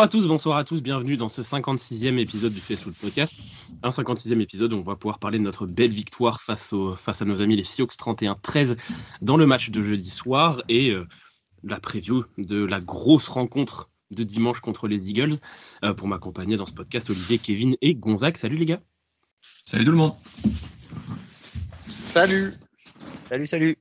Bonjour à tous, bonsoir à tous, bienvenue dans ce 56e épisode du Facebook Podcast. Un 56e épisode où on va pouvoir parler de notre belle victoire face, face à nos amis les Seahawks 31-13 dans le match de jeudi soir et euh, la preview de la grosse rencontre de dimanche contre les Eagles. Euh, pour m'accompagner dans ce podcast, Olivier, Kevin et Gonzague. Salut les gars. Salut tout le monde. Salut. Salut, salut.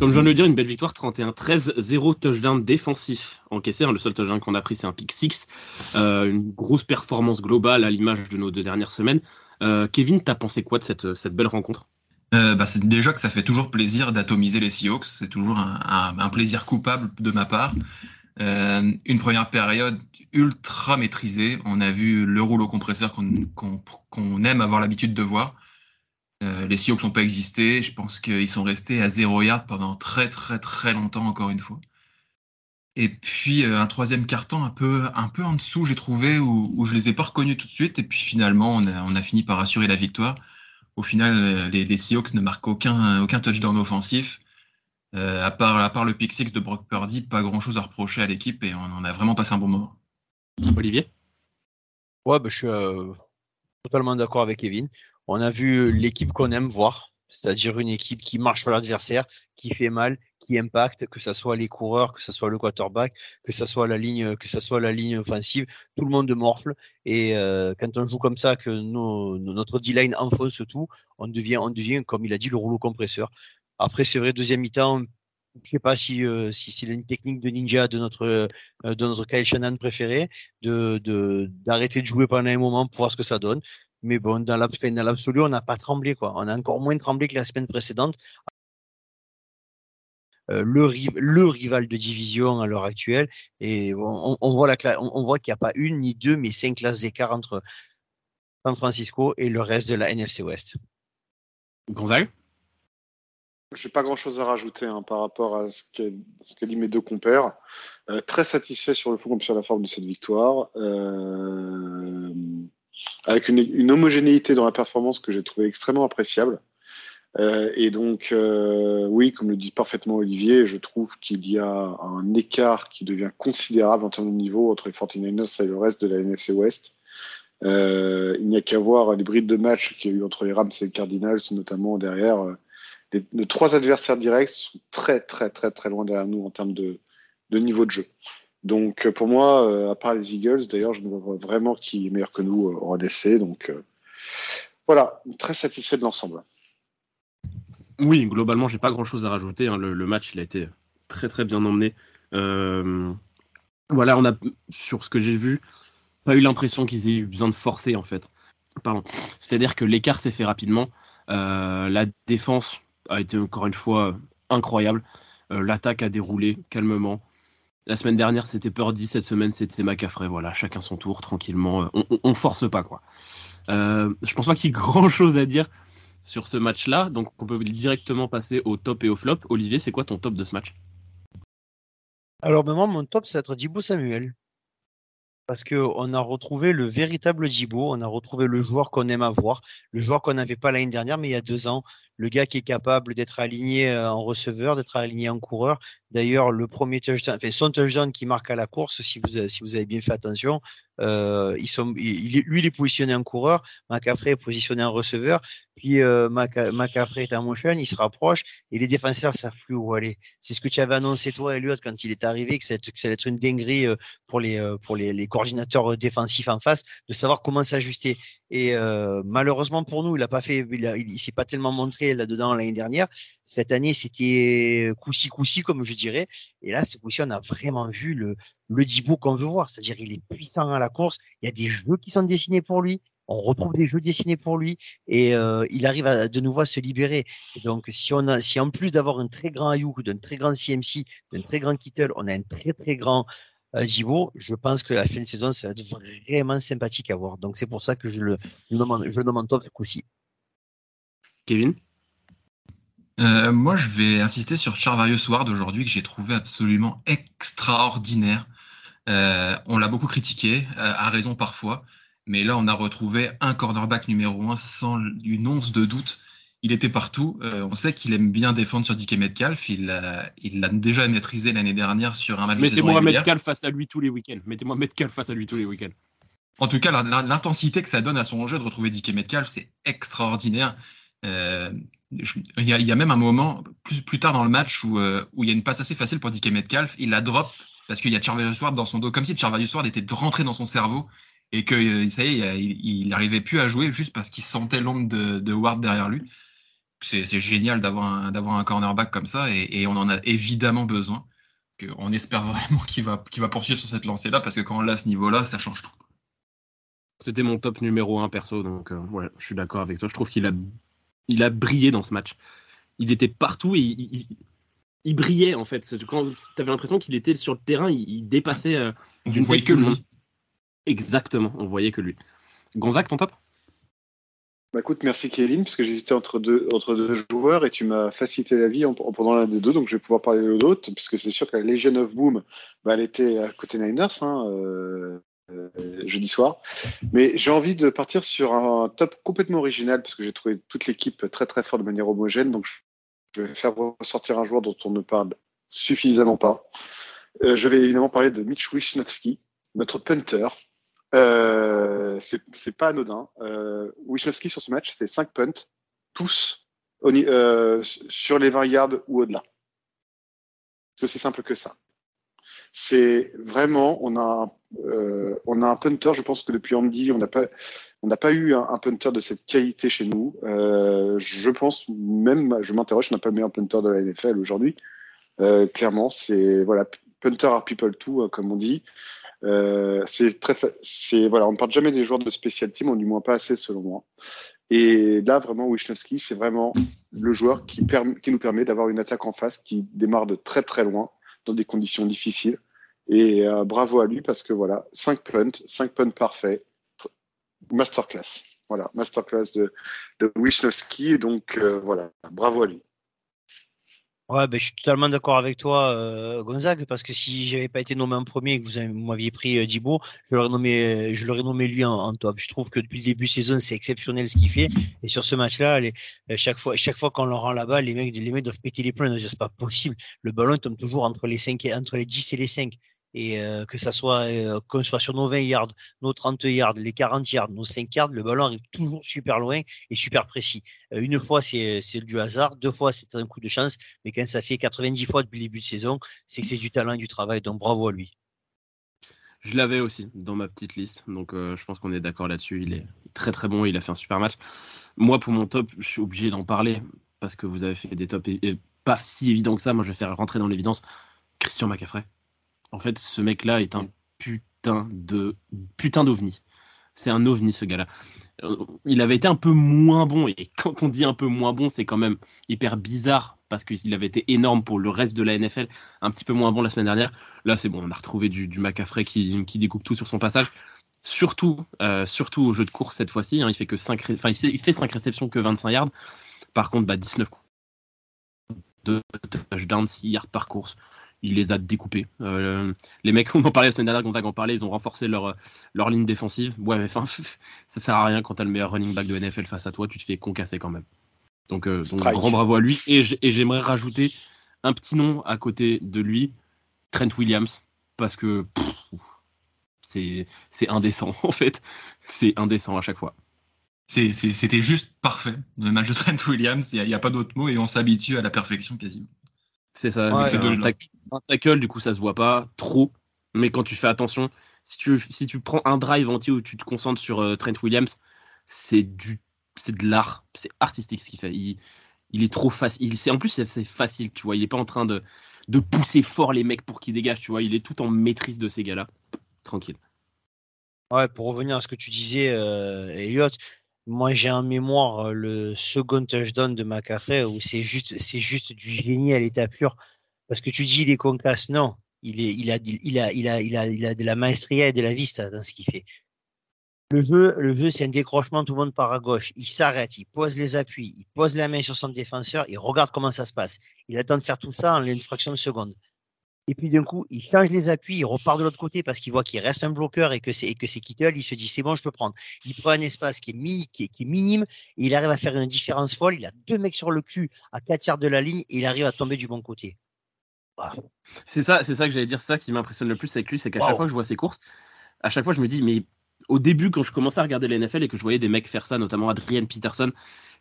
Comme je viens de le dire, une belle victoire, 31-13, 0 touchdown défensif encaissé. Hein. Le seul touchdown qu'on a pris, c'est un pick 6. Euh, une grosse performance globale à l'image de nos deux dernières semaines. Euh, Kevin, t'as pensé quoi de cette, cette belle rencontre? Euh, bah, c'est déjà que ça fait toujours plaisir d'atomiser les Seahawks. C'est toujours un, plaisir coupable de ma part. une première période ultra maîtrisée. On a vu le rouleau compresseur qu'on aime avoir l'habitude de voir. Euh, les Seahawks n'ont pas existé. Je pense qu'ils sont restés à zéro yard pendant très très très longtemps encore une fois. Et puis euh, un troisième carton un peu un peu en dessous, j'ai trouvé où, où je les ai pas reconnus tout de suite. Et puis finalement, on a, on a fini par assurer la victoire. Au final, euh, les, les Seahawks ne marquent aucun aucun touchdown offensif. à part à part le pick six de Brock Purdy, pas grand chose à reprocher à l'équipe et on en a vraiment passé un bon moment. Olivier? Ouais, bah, je suis totalement d'accord avec Kevin. On a vu l'équipe qu'on aime voir, c'est-à-dire une équipe qui marche sur l'adversaire, qui fait mal, qui impacte, que ce soit les coureurs, que ce soit le quarterback, que ce soit la ligne, que ce soit la ligne offensive, tout le monde morfle. Et euh, quand on joue comme ça, que notre D-line enfonce tout, on devient, on devient, comme il a dit, le rouleau compresseur. Après, c'est vrai, deuxième mi-temps, je sais pas si euh, c'est une technique de ninja de notre euh, de notre Kyle préféré de d'arrêter de, jouer pendant un moment pour voir ce que ça donne mais bon, dans l'absolu, on n'a pas tremblé. Quoi. On a encore moins tremblé que la semaine précédente. Euh, le, le, rival de division à l'heure actuelle. Et on, on voit, on, voit qu'il n'y a pas une ni deux, mais cinq classes d'écart entre San Francisco et le reste de la NFC West. Gonzague? Je n'ai pas grand-chose à rajouter hein, par rapport à ce qu'a dit mes deux compères. Euh, très satisfait sur le fond comme sur la forme de cette victoire. Euh, avec une, homogénéité dans la performance que j'ai trouvé extrêmement appréciable. Euh, et donc, euh, oui, comme le dit parfaitement Olivier, je trouve qu'il y a un écart qui devient considérable en termes de niveau entre les 49ers et le reste de la NFC West. Euh, il n'y a qu'à voir les brides de match qu'il y a eu entre les Rams et les Cardinals, notamment derrière. Nos trois adversaires directs sont très, très, très, très loin derrière nous en termes de niveau de jeu. Donc euh, pour moi, euh, à part les Eagles, d'ailleurs, je ne vois vraiment qui est meilleur que nous euh, en ADC. Donc voilà, très satisfait de l'ensemble. Oui, globalement, j'ai pas grand chose à rajouter. Hein. Le, match, il a été très très bien emmené. voilà, on a sur ce que j'ai vu, pas eu l'impression qu'ils aient eu besoin de forcer en fait. Pardon. C'est-à-dire que l'écart s'est fait rapidement. la défense a été encore une fois incroyable. L'attaque a déroulé calmement. La semaine dernière, c'était Purdy. Cette semaine, c'était McAfrey. Voilà, chacun son tour, tranquillement. Euh, on, on, force pas, quoi. Euh, je pense pas qu'il y ait grand chose à dire sur ce match-là. Donc, on peut directement passer au top et au flop. Olivier, c'est quoi ton top de ce match? Alors, maintenant, mon top, c'est être Dibo Samuel. Parce qu'on a retrouvé le véritable Dibo. On a retrouvé le joueur qu'on aime avoir. Le joueur qu'on n'avait pas l'année dernière, mais il y a deux ans. Le gars qui est capable d'être aligné euh, en receveur, d'être aligné en coureur, D'ailleurs, le premier touchdown, enfin, son touchdown qui marque à la course, si vous, si vous avez bien fait attention, ils sont, il, lui, il est positionné en coureur, McCaffrey est positionné en receveur, puis euh, est en motion, il se rapproche, et les défenseurs savent plus où aller. C'est ce que tu avais annoncé toi, Elliot, quand il est arrivé, que, ça allait être une dinguerie euh, pour les, euh, pour les, les coordinateurs défensifs en face, de savoir comment s'ajuster. Et euh, malheureusement pour nous, il a pas fait, il, il, s'est pas tellement montré là-dedans l'année dernière. Cette année, c'était coussi coussi comme je dirais. Et là, ce coup-ci, on a vraiment vu le le Dibo qu'on veut voir. C'est-à-dire, il est puissant à la course. Il y a des jeux qui sont dessinés pour lui. On retrouve des jeux dessinés pour lui et euh, il arrive à, de nouveau à se libérer. Donc, si on a, si en plus d'avoir un très grand Ayuk, d'un très grand CMC, d'un très grand Kittle, on a un très très grand euh, je pense que la fin de saison, ça va être vraiment sympathique à voir. Donc, c'est pour ça que je le, je nomme en top ce. Kevin? Euh, moi, je vais insister sur Charvarius Ward aujourd'hui que j'ai trouvé absolument extraordinaire. Euh, on l'a beaucoup critiqué, euh, à raison parfois, mais là, on a retrouvé un cornerback numéro un sans une once de doute. il était partout. Euh, on sait qu'il aime bien défendre sur DK Metcalf. Il l'a il déjà maîtrisé l'année dernière sur un match Mettez-moi Metcalf face à lui tous les week-ends. Mettez-moi Metcalf face à lui tous les week-ends. En tout cas, l'intensité que ça donne à son jeu de retrouver DK Metcalf, c'est extraordinaire. Euh, il, y a, même un moment, plus, plus tard dans le match, où, euh, où il y a une passe assez facile pour DK Metcalf. Il la drop parce qu'il y a Charvarius Ward dans son dos, comme si Charvarius Ward était rentré dans son cerveau et que ça y est, il n'arrivait plus à jouer juste parce qu'il sentait l'ombre de, Ward derrière lui c'est génial d'avoir un, un cornerback comme ça et, on en a évidemment besoin. On espère vraiment qu'il va, qu'il va poursuivre sur cette lancée-là parce que quand on l'a à ce niveau-là, ça change tout. C'était mon top numéro 1 perso, donc euh, je suis d'accord avec toi. Je trouve qu'il a, il a brillé dans ce match. Il était partout et il, brillait en fait. Quand tu avais l'impression qu'il était sur le terrain, il, dépassait euh, d'une que lui. Exactement, on voyait que lui. Gonzague, ton top? Bah écoute, merci Kéline, parce que j'hésitais entre deux, entre deux joueurs et tu m'as facilité la vie en, en prenant l'un des deux, donc je vais pouvoir parler de l'autre, puisque c'est sûr que la Legion of Boom, bah, elle était à côté Niners hein, euh, jeudi soir. Mais j'ai envie de partir sur un top complètement original, parce que j'ai trouvé toute l'équipe très très forte de manière homogène, donc je vais faire ressortir un joueur dont on ne parle suffisamment pas. Euh, je vais évidemment parler de Mitch Wisnowski, notre punter, euh, c'est pas anodin. Euh, Wisnowski sur ce match, c'est 5 punts, tous euh, sur les 20 yards ou au-delà. C'est aussi simple que ça. C'est vraiment, on a, euh, on a un punter, je pense que depuis Andy, on n'a pas, on n'a pas eu un, punter de cette qualité chez nous. Euh, je pense même, je m'interroge, on n'a pas le meilleur punter de la NFL aujourd'hui. Euh, clairement, c'est voilà, punter are people too, comme on dit. C'est très, c'est voilà, on ne parle jamais des joueurs de special team, ou du moins pas assez selon moi. Et là, vraiment, Wisnowski, c'est vraiment le joueur qui, qui nous permet d'avoir une attaque en face qui démarre de très très loin, dans des conditions difficiles. Et euh, bravo à lui parce que voilà, 5 punts, 5 punts parfaits, masterclass. Voilà, masterclass de, de Wisnowski. Donc euh, voilà, bravo à lui. Ouais, ben, je suis totalement d'accord avec toi, euh, Gonzague, parce que si j'avais pas été nommé en premier et que vous m'aviez pris euh, Dibo, je l'aurais nommé, je l'aurais nommé lui en, top. Je trouve que depuis le début de saison, c'est exceptionnel ce qu'il fait. Et sur ce match-là, euh, chaque fois, chaque fois qu'on leur rend la balle, les mecs, les mecs doivent péter les plombs. C'est pas possible. Le ballon tombe toujours entre les 5 entre les 10 et les 5 et euh, que ça soit euh, qu'on soit sur nos 20 yards, nos 30 yards, les 40 yards, nos 5 yards, le ballon arrive toujours super loin et super précis. Euh, une fois c'est du hasard, deux fois c'est un coup de chance, mais quand ça fait 90 fois depuis le début de saison, c'est que c'est du talent et du travail. Donc bravo à lui. Je l'avais aussi dans ma petite liste, donc je pense qu'on est d'accord là-dessus. Il est très très bon, il a fait un super match. Moi, pour mon top, je suis obligé d'en parler parce que vous avez fait des tops pas si évident que ça. Moi, je vais faire rentrer dans l'évidence Christian McCaffrey. En fait, ce mec-là est un putain de putain d'ovni. C'est un ovni, ce gars-là. Euh, il avait été un peu moins bon, et quand on dit un peu moins bon, c'est quand même hyper bizarre parce qu'il avait été énorme pour le reste de la NFL, un petit peu moins bon la semaine dernière. Là, c'est bon, on a retrouvé du, du qui, qui découpe tout sur son passage. Surtout, euh, surtout au jeu de course cette fois-ci, hein, il fait que 5 enfin, il, fait 5 réceptions que 25 yards. Par contre, bah, 19 de touchdowns, 6 yards par course il les a découpés. Euh, les mecs, on en parlait la semaine dernière, Gonzague en parlait, ils ont renforcé leur, leur ligne défensive. Ouais, mais enfin, ça sert à rien quand t'as le meilleur running back de NFL face à toi, tu te fais concasser quand même. Donc, euh, grand bravo à lui. Et j'aimerais rajouter un petit nom à côté de lui, Trent Williams, parce que c'est indécent en fait. C'est indécent à chaque fois. C'était juste parfait, le match de Trent Williams, il n'y a, a, pas d'autre mot et on s'habitue à la perfection quasiment. C'est ça. c'est un tackle, du coup, ça se voit pas trop. Mais quand tu fais attention, si tu, si tu prends un drive entier où tu te concentres sur euh, Trent Williams, c'est du, c'est de l'art, c'est artistique ce qu'il fait. Il, il, est trop facile. En plus, c'est facile, tu vois. Il est pas en train de, de pousser fort les mecs pour qu'ils dégagent, tu vois. Il est tout en maîtrise de ces gars-là. Tranquille. Ouais, pour revenir à ce que tu disais, euh, Elliot, moi, j'ai en mémoire euh, le second touchdown de McCaffrey où c'est juste, c'est juste du génie à l'état pur. Parce que tu dis il est concasse, non. Il est, il a, il a, il a, il a, il a de la maestria et de la vista dans ce qu'il fait. Le jeu, le jeu, c'est un décrochement, tout le monde part à gauche. Il s'arrête, il pose les appuis, il pose la main sur son défenseur, il regarde comment ça se passe. Il attend de faire tout ça en une fraction de seconde. Et puis d'un coup, il change les appuis, il repart de l'autre côté parce qu'il voit qu'il reste un bloqueur et que c'est, que c'est Kittel, il se dit, c'est bon, je peux prendre. Il prend un espace qui est, mi, qui est, qui est minime, et il arrive à faire une différence folle, il a deux mecs sur le cul à 4 yards de la ligne, et il arrive à tomber du bon côté. C'est ça, c'est ça que j'allais dire, ça qui m'impressionne le plus avec lui, c'est qu'à Wow. chaque fois que je vois ses courses, à chaque fois je me dis, mais au début, quand je commençais à regarder la NFL et que je voyais des mecs faire ça, notamment Adrian Peterson,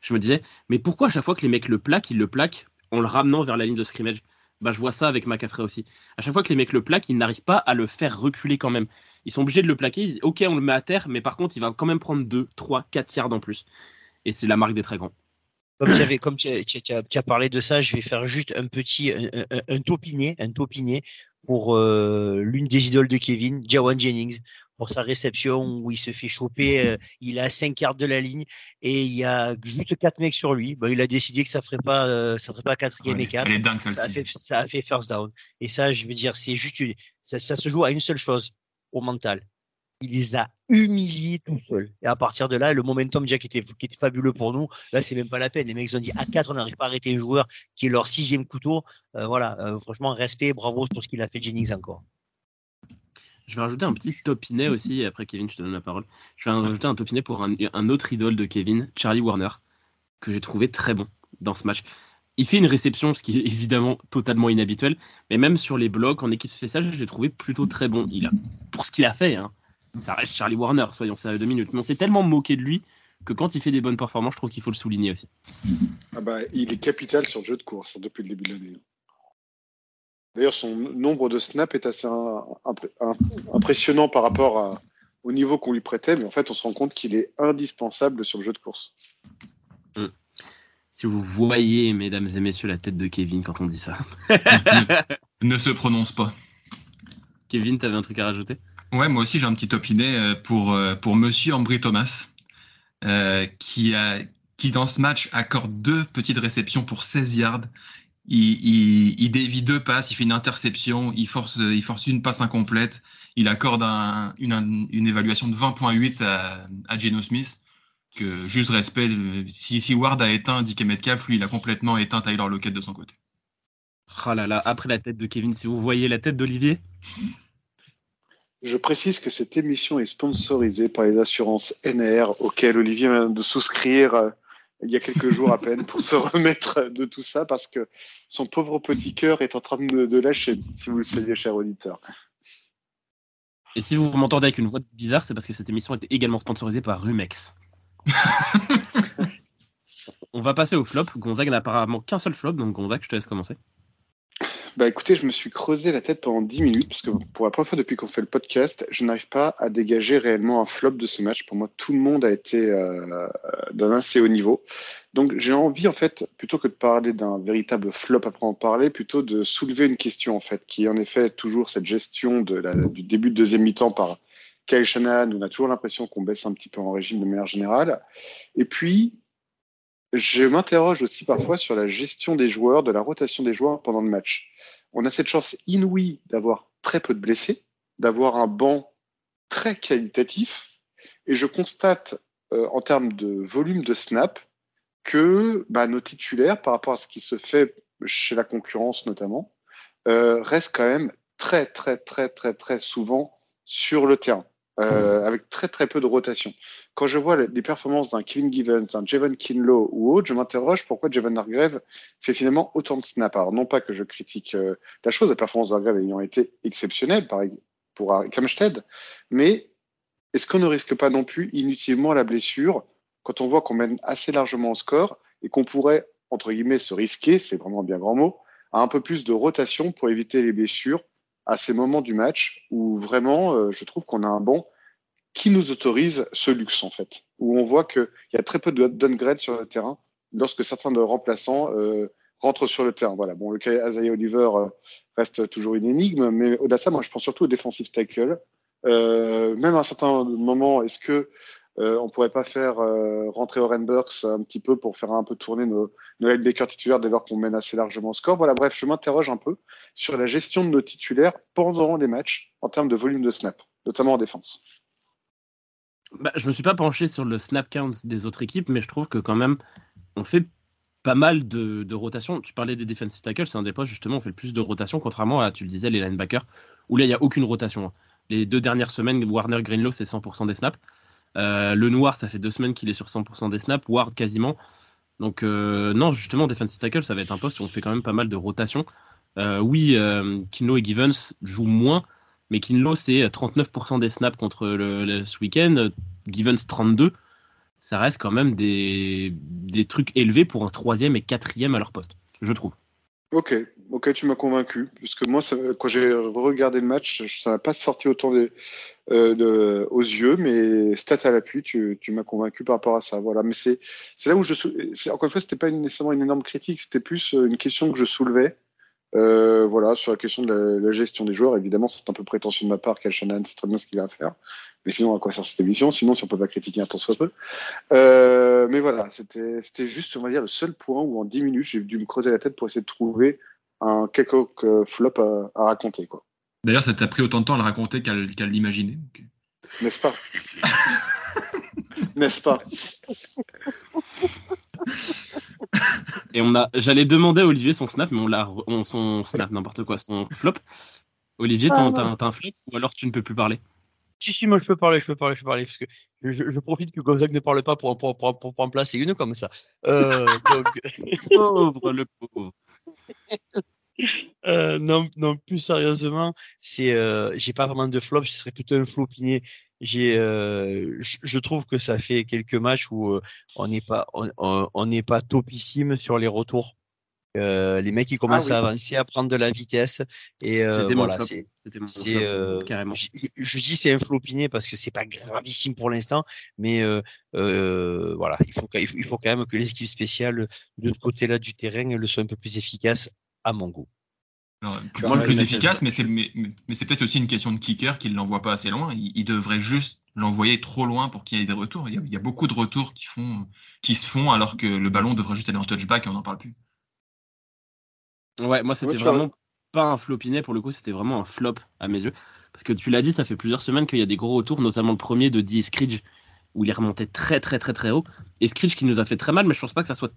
je me disais, mais pourquoi à chaque fois que les mecs le plaquent, ils le plaquent en le ramenant vers la ligne de scrimmage? Bah, je vois ça avec McCaffrey aussi. À chaque fois que les mecs le plaquent, ils n'arrivent pas à le faire reculer quand même. Ils sont obligés de le plaquer. Ils disent, ok, on le met à terre, mais par contre, il va quand même prendre 2, 3, 4 yards en plus. Et c'est la marque des très grands. Comme tu avais, comme tu as, parlé de ça, je vais faire juste un petit, un, un topiné pour euh, l'une des idoles de Kevin, Jawan Jennings, pour sa réception où il se fait choper, euh, il est à 5 yards de la ligne et il y a juste quatre mecs sur lui. Bah, il a décidé que ça ferait pas, euh, ça ferait pas quatrième Ouais, et quatre. Dingue Ça a fait, ça a fait first down. Et ça, je veux dire, c'est juste, une- ça, ça se joue à une seule chose, au mental. Il les a humiliés tout seul. Et à partir de là, le momentum déjà qui était, qui était fabuleux pour nous, là, c'est même pas la peine. Les mecs ont dit à 4, on n'arrive pas à arrêter un joueur qui est leur sixième couteau. Euh, voilà, euh, franchement, respect, bravo pour ce qu'il a fait Jennings encore. Je vais rajouter un petit topinet aussi, et après Kevin, je te donne la parole. Je vais rajouter un topinet pour un, un autre idole de Kevin, Charlie Warner, que j'ai trouvé très bon dans ce match. Il fait une réception, ce qui est évidemment totalement inhabituel, mais même sur les blocs en équipe spéciale, je l'ai trouvé plutôt très bon. Il a, pour ce qu'il a fait, hein, ça reste Charlie Warner, soyons sérieux deux minutes. Mais on s'est tellement moqué de lui que quand il fait des bonnes performances, je trouve qu'il faut le souligner aussi. Ah bah, il est capital sur le jeu de course hein, depuis le début de l'année. D'ailleurs, son nombre de snaps est assez un- impré- un- impressionnant par rapport à- au niveau qu'on lui prêtait, mais en fait, on se rend compte qu'il est indispensable sur le jeu de course. Si vous voyez, mesdames et messieurs, la tête de Kevin quand on dit ça. ne se prononce pas. Kevin, t'avais un truc à rajouter? Ouais, moi aussi j'ai un petit opiné euh, pour, euh, pour Monsieur Ambry Thomas, euh, qui, a, qui dans ce match accorde deux petites réceptions pour 16 yards. Il, il, il dévie deux passes, il fait une interception, il force, il force une passe incomplète, il accorde un, une, une évaluation de 20.8 à, à Geno Smith. Que juste respect, si, si Ward a éteint DK Metcalf, lui il a complètement éteint Tyler Lockett de son côté. Oh là là, après la tête de Kevin, si vous voyez la tête d'Olivier, Je précise que cette émission est sponsorisée par les assurances NR auxquelles Olivier vient de souscrire euh, il y a quelques jours à peine pour se remettre de tout ça parce que son pauvre petit cœur est en train de, de lâcher, si vous le saviez, cher auditeur. Et si vous m'entendez avec une voix bizarre, c'est parce que cette émission était également sponsorisée par Rumex. On va passer au flop. Gonzague n'a apparemment qu'un seul flop, donc Gonzague, je te laisse commencer. Bah écoutez, je me suis creusé la tête pendant 10 minutes parce que pour la première fois depuis qu'on fait le podcast, je n'arrive pas à dégager réellement un flop de ce match. Pour moi, tout le monde a été euh, d'un assez haut niveau. Donc j'ai envie en fait, plutôt que de parler d'un véritable flop après en parler, plutôt de soulever une question en fait, qui est en effet toujours cette gestion du début de deuxième mi-temps par Kyle Shanahan. On a toujours l'impression qu'on baisse un petit peu en régime de manière générale. Et puis je m'interroge aussi parfois sur la gestion des joueurs, de la rotation des joueurs pendant le match. On a cette chance inouïe d'avoir très peu de blessés, d'avoir un banc très qualitatif, et je constate euh, en termes de volume de snap que bah, nos titulaires, par rapport à ce qui se fait chez la concurrence notamment, euh, restent quand même très très très très très souvent sur le terrain, euh, avec très très peu de rotation quand je vois les performances d'un Kevin Givens, d'un Javon Kinlaw ou autre, je m'interroge pourquoi Javon Hargrave fait finalement autant de snaps. Alors, non pas que je critique euh, la chose, la performance d'Hargrave ayant été exceptionnelle par, pour Kamstead, mais est-ce qu'on ne risque pas non plus inutilement la blessure quand on voit qu'on mène assez largement au score et qu'on pourrait, entre guillemets, se risquer, c'est vraiment un bien grand mot, à un peu plus de rotation pour éviter les blessures à ces moments du match où vraiment, euh, je trouve qu'on a un bon qui nous autorise ce luxe en fait, où on voit qu'il y a très peu de downgrade sur le terrain lorsque certains de remplaçants euh, rentrent sur le terrain. Voilà. Bon, le cas Isaiah Oliver euh, reste toujours une énigme, mais au-delà de ça, moi je pense surtout au defensive tackle. Euh, même à un certain moment, est-ce que euh, on pourrait pas faire euh, rentrer Oren Burks un petit peu pour faire un peu tourner nos, nos linebackers titulaires dès lors qu'on mène assez largement au score Voilà, bref, je m'interroge un peu sur la gestion de nos titulaires pendant les matchs en termes de volume de snap, notamment en défense. Bah, je me suis pas penché sur le snap count des autres équipes, mais je trouve que quand même, on fait pas mal de, de rotation. Tu parlais des defensive tackles, c'est un des postes justement, on fait le plus de rotation, contrairement à, tu le disais, les linebackers, où là, il n'y a aucune rotation. hein. Les deux dernières semaines, Warner Greenlow, c'est 100% des snaps. Euh, le Noir, ça fait deux semaines qu'il est sur 100% des snaps. Ward, quasiment. Donc, euh, non, justement, defensive tackle, ça va être un poste où on fait quand même pas mal de rotation. Euh, oui, Kinlo et Givens jouent moins, mais Kinlo, c'est 39% des snaps contre le, ce week-end. Givens, 32. Ça reste quand même des, des trucs élevés pour un troisième et quatrième à leur poste, je trouve. Ok, ok, tu m'as convaincu. Parce que moi, quand j'ai regardé le match, ça n'a pas sorti autant des- euh, de- aux yeux, mais stats à l'appui, tu, tu m'as convaincu par rapport à ça. Voilà, mais c'est là où je encore une fois, c'était pas nécessairement une énorme critique, c'était plus euh, une question que je soulevais. Euh, voilà, sur la question de la, la gestion des joueurs. Évidemment, c'est un peu prétentieux de ma part. Cal Shannon, c'est très bien ce qu'il a à faire. Mais sinon, à quoi sert cette émission? Sinon, si on peut pas critiquer un tant soit peu. Euh, mais voilà, c'était juste, on va dire, le seul point où en 10 minutes, j'ai dû me creuser la tête pour essayer de trouver un quelconque flop à, à raconter, quoi. D'ailleurs, ça t'a pris autant de temps à le raconter qu'à l'imaginer. donc. N'est-ce pas? N'est-ce pas? Et on a, j'allais demander à Olivier son snap, mais on l'a, on, son snap, n'importe quoi, son flop. Olivier, t'as, Ah, t'as un- t'as un flop ou alors tu ne peux plus parler? Si, si, moi je peux parler, je peux parler, je peux parler, parce que je, je profite que Gonzague ne parle pas pour, pour, pour, pour, pour en placer une comme ça. Euh, donc, Pauvre, le pauvre. euh, non, non, plus sérieusement, c'est, euh, j'ai pas vraiment de flop, ce serait plutôt un flopiné. J'ai, euh, je, trouve que ça fait quelques matchs où euh, on n'est pas, on, n'est pas topissime sur les retours. Euh, les mecs ils commencent oui. à avancer, à prendre de la vitesse et euh, C'était mon voilà, c'est, euh, carrément. Je, je dis c'est un flopiné parce que c'est pas gravissime pour l'instant, mais euh, euh, voilà, il faut, il faut il faut quand même que les équipes spéciales de ce côté-là du terrain le soient un peu plus efficaces à mon goût. Alors, Tu moi, vois, le plus efficace, mais c'est mais, mais c'est peut-être aussi une question de kicker qu'il l'envoie pas assez loin. Il, il devrait juste l'envoyer trop loin pour qu'il y ait des retours. Il y, a, il y a beaucoup de retours qui font qui se font alors que le ballon devrait juste aller en touchback et on n'en parle plus. Ouais, moi c'était Ouais, vraiment pas un flopinet pour le coup, c'était vraiment un flop à mes yeux. Parce que tu l'as dit, ça fait plusieurs semaines qu'il y a des gros retours, notamment le premier de D. Scridge, où il est remonté très très très très haut. Et qui nous a fait très mal, mais je pense pas que ça soit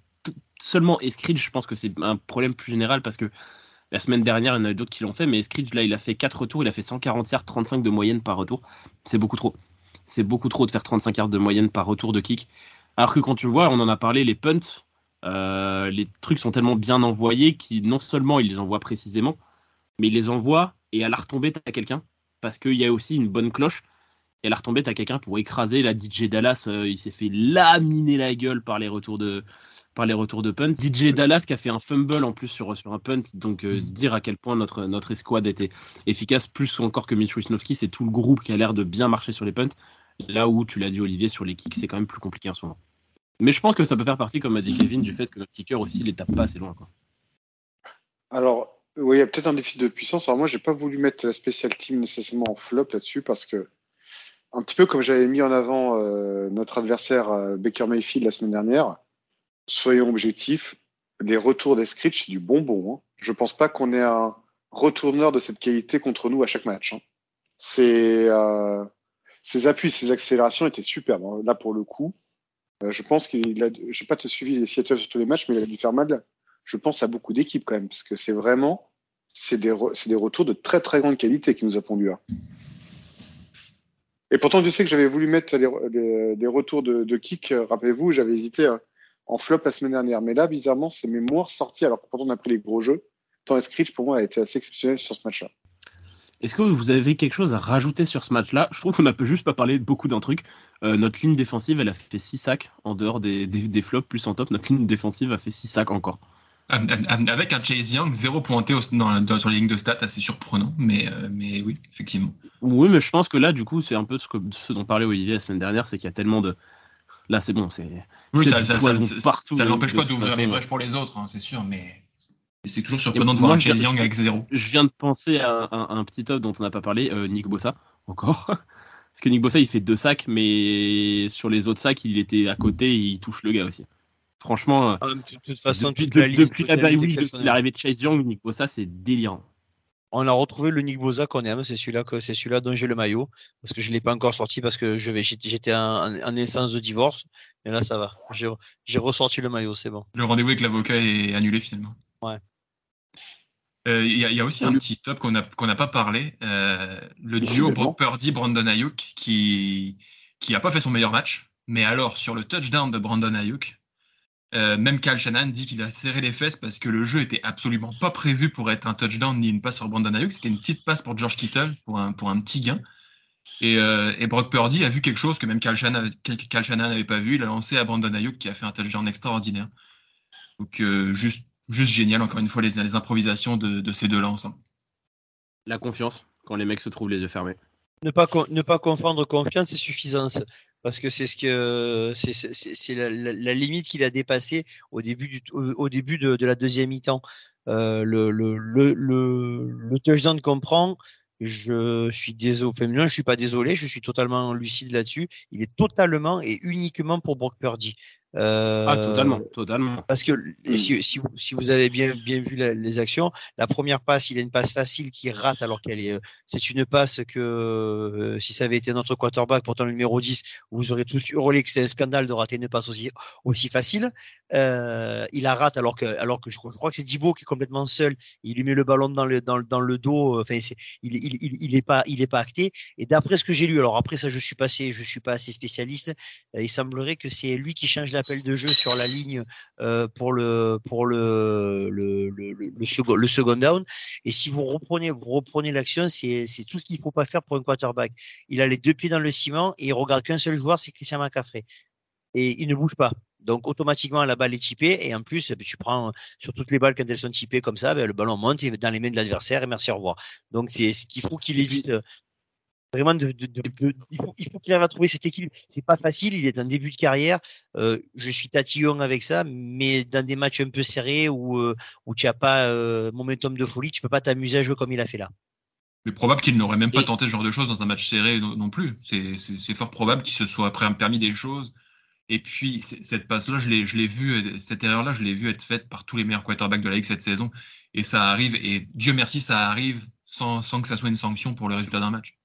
seulement Scridge, je pense que c'est un problème plus général parce que la semaine dernière, il y en a d'autres qui l'ont fait, mais Scridge là, il a fait 4 retours, il a fait 140 yards, 35 de moyenne par retour. C'est beaucoup trop. C'est beaucoup trop de faire 35 yards de moyenne par retour de kick. Alors que quand tu vois, on en a parlé, les punts, euh, les trucs sont tellement bien envoyés qu'ils non seulement ils les envoient précisément, mais ils les envoient et à la retombée, t'as quelqu'un. Parce qu'il y a aussi une bonne cloche. Et à la retombée, t'as quelqu'un pour écraser. La DJ Dallas, euh, il s'est fait laminer la gueule par les retours de, par les retours de punt. DJ Dallas qui a fait un fumble en plus sur, sur un punt. Donc euh, Mm. dire à quel point notre, notre escouade était efficace, plus encore que Mitch Wisnowski, c'est tout le groupe qui a l'air de bien marcher sur les punts. Là où, tu l'as dit Olivier, sur les kicks, c'est quand même plus compliqué en ce moment. Mais je pense que ça peut faire partie, comme a dit Kevin, du fait que notre kicker aussi les tape pas assez loin. Quoi. Alors, oui, il y a peut-être un défi de puissance. Alors moi, j'ai pas voulu mettre la special team nécessairement en flop là-dessus parce que un petit peu comme j'avais mis en avant euh, notre adversaire euh, Baker Mayfield la semaine dernière, soyons objectifs, les retours des scripts, c'est du bonbon. Hein. Je pense pas qu'on ait un retourneur de cette qualité contre nous à chaque match. Hein. Euh, ses appuis, ses accélérations étaient superbes. hein. Là, pour le coup, euh, je pense qu'il a. Je pas te suivi les Seattle sur tous les matchs, mais il a dû faire mal. Je pense à beaucoup d'équipes quand même, parce que c'est vraiment, c'est des, re- des retours de très très grande qualité qui nous a pondu là. Et pourtant, je sais que j'avais voulu mettre des, retours de, de kick. euh, Rappelez-vous, j'avais hésité euh, en flop la semaine dernière, mais là, bizarrement, c'est mes moins ressortis. Alors que pourtant, on a pris les gros jeux. Tant Screech pour moi a été assez exceptionnel sur ce match-là. Est-ce que vous avez quelque chose à rajouter sur ce match-là? Je trouve qu'on n'a juste pas parlé beaucoup d'un truc. Euh, notre ligne défensive, elle a fait 6 sacs en dehors des, des, des flops plus en top. Notre ligne défensive a fait 6 sacs encore. Avec un Chase Young, zéro pointé au- dans, dans- sur les lignes de stats, assez surprenant. Mais, euh, mais oui, effectivement. Oui, mais je pense que là, du coup, c'est un peu ce, que, ce dont parlait Olivier la semaine dernière, c'est qu'il y a tellement de. Là, c'est bon, c'est. Oui, ça, ça, ça, partout, de pas d'ouvrir les brèches pour les autres, hein, c'est sûr, mais c'est toujours surprenant de voir moi, un Chase Young avec zéro. Je viens de penser à un, un petit top dont on n'a pas parlé, euh, Nick Bossa, encore. Parce que Nick Bossa, il fait deux sacs, mais sur les autres sacs, il était à côté et il touche le gars aussi. Franchement, Ah, de toute façon, depuis, la de- ligne, depuis toute la bye week, depuis l'arrivée de Chase Young, Nick Bossa, c'est délirant. On a retrouvé le Nick Boza qu'on aime, c'est celui-là que c'est celui-là dont j'ai le maillot parce que je l'ai pas encore sorti parce que je vais j'étais en, en essence de divorce mais là ça va. J'ai ressorti le maillot, c'est bon. Le rendez-vous avec l'avocat est annulé finalement. Ouais. Euh, Il y, a- il y a aussi un petit top qu'on n'a pas parlé. euh, le duo. Brock Purdy-Brandon Ayuk qui qui a pas fait son meilleur match. Mais alors, sur le touchdown de Brandon Ayuk, euh, même Kyle Shanahan dit qu'il a serré les fesses parce que le jeu était absolument pas prévu pour être un touchdown ni une passe sur Brandon Ayuk. C'était une petite passe pour George Kittle pour un, pour un petit gain. Et, euh, et Brock Purdy a vu quelque chose que même Kyle Shanahan n'avait pas vu. Il a lancé à Brandon Ayuk qui a fait un touchdown extraordinaire. Donc, euh, juste, juste génial, encore une fois, les, les improvisations de, de ces deux-là ensemble. La confiance, quand les mecs se trouvent les yeux fermés. Ne pas ne pas confondre confiance et suffisance parce que c'est ce que c'est la, la- la limite qu'il a dépassée au début du au, au début de, de la deuxième mi-temps. Euh, le, le, le, le, le touchdown qu'on prend, je suis désolé, enfin, non, je suis pas désolé, je suis totalement lucide là-dessus. Il est totalement et uniquement pour Brock Purdy. Euh, Ah, totalement, totalement. Parce que Mm. si, si, vous- si vous avez bien, bien vu la- les actions, la première passe, il a une passe facile qui rate alors qu'elle est. euh, C'est une passe que euh, si ça avait été notre quarterback, pourtant le numéro 10, vous aurez tous hurlé que c'est un scandale de rater une passe aussi, aussi facile. Euh, il la rate alors que, alors que je, crois- je crois que c'est Dibo qui est complètement seul. Il lui met le ballon dans le, dans, dans le dos. Enfin, c'est, il, il, il, il est pas, il est pas acté. Et d'après ce que j'ai lu, alors après ça, je suis passé, je suis pas assez spécialiste. euh, il semblerait que c'est lui qui change l'appel de jeu sur la ligne euh, pour le pour le le, le, le, le second, le second down. Et si vous reprenez vous reprenez l'action, c'est c'est tout ce qu'il faut pas faire pour un quarterback. Il a les deux pieds dans le ciment et il regarde qu'un seul joueur, c'est Christian McCaffrey. Et il ne bouge pas. Donc automatiquement la balle est typée et en plus tu prends sur toutes les balles quand elles sont typées comme ça, ben, le ballon monte et dans les mains de l'adversaire et merci au revoir. Donc c'est ce qu'il faut qu'il évite vraiment de, de, de- de- il faut il faut qu'il arrive à trouver cet équilibre. C'est pas facile, il est en début de carrière. Euh, je suis tatillon avec ça, mais dans des matchs un peu serrés où euh, où tu as pas euh, momentum de folie, tu peux pas t'amuser à jouer comme il a fait là. Mais probable qu'il n'aurait même pas Et- tenté ce genre de choses dans un match serré non, non plus. C'est- C'est c'est fort probable qu'il se soit permis des choses. Et puis, c'est- cette passe-là, je l'ai je l'ai vu, euh, cette erreur-là, je l'ai vue être faite par tous les meilleurs quarterbacks de la Ligue cette saison. Et ça arrive, et Dieu merci, ça arrive sans, sans que ça soit une sanction pour le résultat d'un match.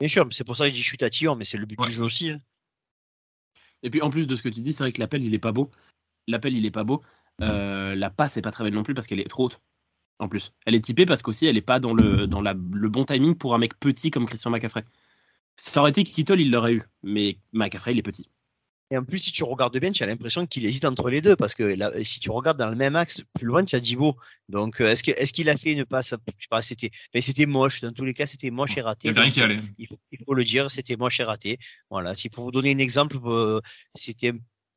Bien sûr, c'est pour ça que je dis je suis tatillon, mais c'est le but Ouais. du jeu aussi. hein. Et puis en plus de ce que tu dis, c'est vrai que l'appel il est pas beau. L'appel il est pas beau. Euh, la passe est pas très belle non plus parce qu'elle est trop haute. En plus, elle est typée parce qu'aussi elle est pas dans le dans la, le bon timing pour un mec petit comme Christian McCaffrey. Ça aurait été Kittle, il l'aurait eu, mais McCaffrey il est petit. Et en plus, si tu regardes bien, tu as l'impression qu'il hésite entre les deux, parce que là, si tu regardes dans le même axe, plus loin, tu as Dibo. Donc, euh, est-ce que est-ce qu'il a fait une passe? Je sais pas, c'était, mais c'était moche. Dans tous les cas, c'était moche et Il raté. rien Donc, qui allait. il faut, il faut le dire, c'était moche et raté. Voilà. Si pour vous donner un exemple, euh, c'était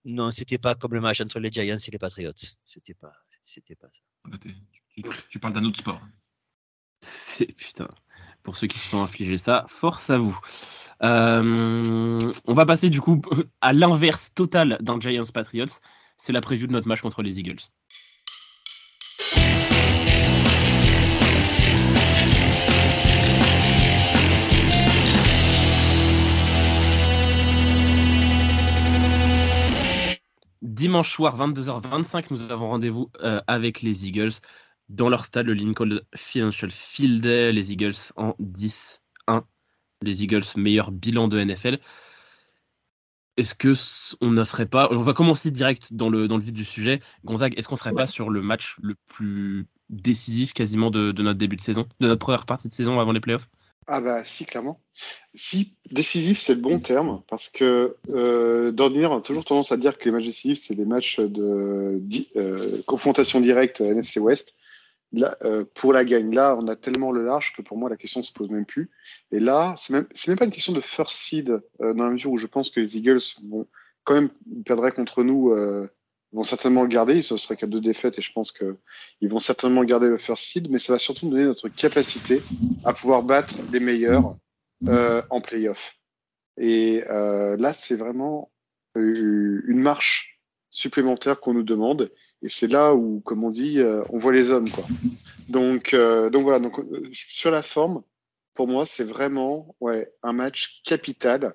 non, c'était pas comme le match entre les Giants et les Patriots. C'était pas, c'était pas ça. Tu, tu parles d'un autre sport. C'est putain. Pour ceux qui se sont infligés ça, force à vous. Euh, on va passer du coup à l'inverse total d'un Giants Patriots. C'est la preview de notre match contre les Eagles. Dimanche soir, 22h25, nous avons rendez-vous euh, avec les Eagles dans leur stade, le Lincoln Financial Field. Les Eagles en 10-1. Les Eagles, meilleur bilan de NFL. Est-ce que on ne serait pas. On va commencer direct dans le, dans le vif du sujet. Gonzague, est-ce qu'on serait pas sur le match le plus décisif quasiment de, de notre début de saison, de notre première partie de saison avant les playoffs? Ah bah si, clairement. Si, décisif, c'est le bon terme, parce que euh, d'ordinaire, on a toujours tendance à dire que les matchs décisifs, c'est des matchs de di- euh, confrontation directe à NFC West. Là, euh, pour la gagne, là, on a tellement le large que pour moi, la question se pose même plus. Et là, c'est même, même pas une question de first seed, euh, dans la mesure où je pense que les Eagles vont quand même perdraient contre nous, euh, vont certainement le garder. Ce serait qu'à deux défaites, et je pense que ils vont certainement garder le first seed, mais ça va surtout nous donner notre capacité à pouvoir battre les meilleurs euh, en playoff. Et euh, là, c'est vraiment euh, une marche supplémentaire qu'on nous demande. Et c'est là où, comme on dit, euh, on voit les hommes. Quoi. Donc, euh, donc voilà, donc, euh, sur la forme, pour moi, c'est vraiment ouais, un match capital.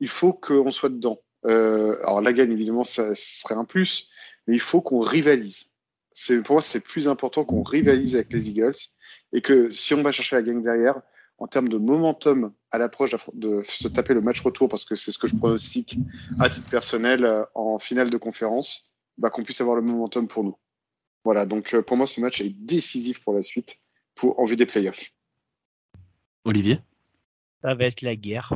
Il faut qu'on soit dedans. Euh, alors la gagne, évidemment, ça, serait un plus, mais il faut qu'on rivalise. c'est pour moi c'est plus important qu'on rivalise avec les Eagles et que si on va chercher la gang derrière, en termes de momentum à l'approche de se taper le match retour, parce que c'est ce que je pronostique à titre personnel en finale de conférence, bah, qu'on puisse avoir le momentum pour nous. Voilà, donc euh, pour moi ce match est décisif pour la suite, pour en vue des playoffs. Olivier? Ça va être la guerre.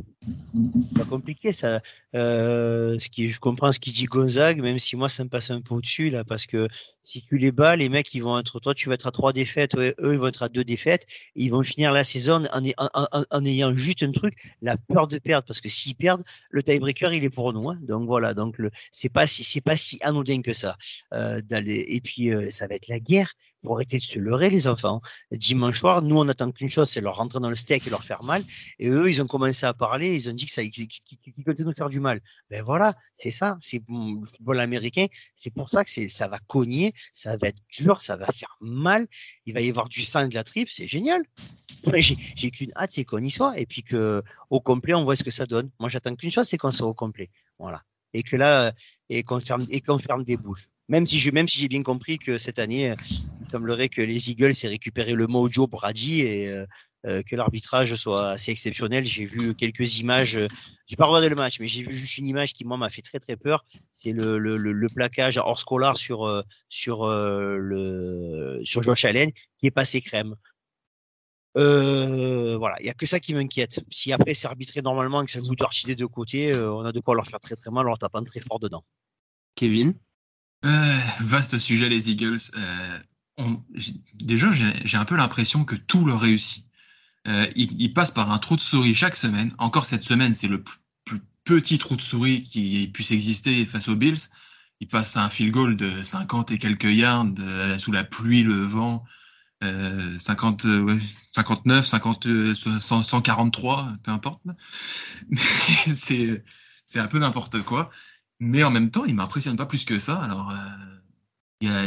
C'est compliqué ça. Euh, ce qui, je comprends ce qu'il dit Gonzague, même si moi ça me passe un peu au-dessus là, parce que si tu les bats, les mecs ils vont être, toi tu vas être à trois défaites, eux ils vont être à deux défaites, ils vont finir la saison en, ayant juste un truc, la peur de perdre, parce que s'ils perdent, le tiebreaker il est pour nous. Hein. Donc voilà, donc c'est pas si c'est pas si anodin que ça. Euh, et puis euh, ça va être la guerre pour arrêter de se leurrer, les enfants. Dimanche soir, nous, on attend qu'une chose, c'est leur rentrer dans le steak et leur faire mal. Et eux, ils ont commencé à parler, ils ont dit que ça, qu'ils qu nous faire du mal. Ben voilà, c'est ça, c'est le football américain. C'est pour ça que c'est, ça va cogner, ça va être dur, ça va faire mal. Il va y avoir du sang et de la tripe, c'est génial. J'ai, j'ai qu'une hâte, c'est qu'on y soit. Et puis que, au complet, on voit ce que ça donne. Moi, j'attends qu'une chose, c'est qu'on soit au complet. Voilà. Et que là, et qu'on ferme, et qu'on ferme des bouches. Même si je, même si j'ai bien compris que cette année, il semblerait que les Eagles aient récupéré le mojo Brady et euh, euh, que l'arbitrage soit assez exceptionnel. J'ai vu quelques images. Euh, j'ai pas regardé le match, mais j'ai vu juste une image qui moi m'a fait très très peur. C'est le, le, le, plaquage hors scolaire sur sur le sur Josh Allen qui est passé crème. Euh, voilà, il y a que ça qui m'inquiète. Si après c'est arbitré normalement et que ça joue de des deux côtés, on a de quoi leur faire très très mal en leur tapant très fort dedans. Kevin? Euh, vaste sujet, les Eagles. Euh, déjà, j'ai un peu l'impression que tout leur réussit. Euh, ils, passent par un trou de souris chaque semaine. Encore cette semaine, c'est le plus, petit trou de souris qui puisse exister face aux Bills. Ils passent à un field goal de 50 et quelques yards sous la pluie, le vent. 50, 59, 50, 143, peu importe. c'est un peu n'importe quoi. Mais en même temps, il m'impressionne pas plus que ça. Alors, euh, il y, a,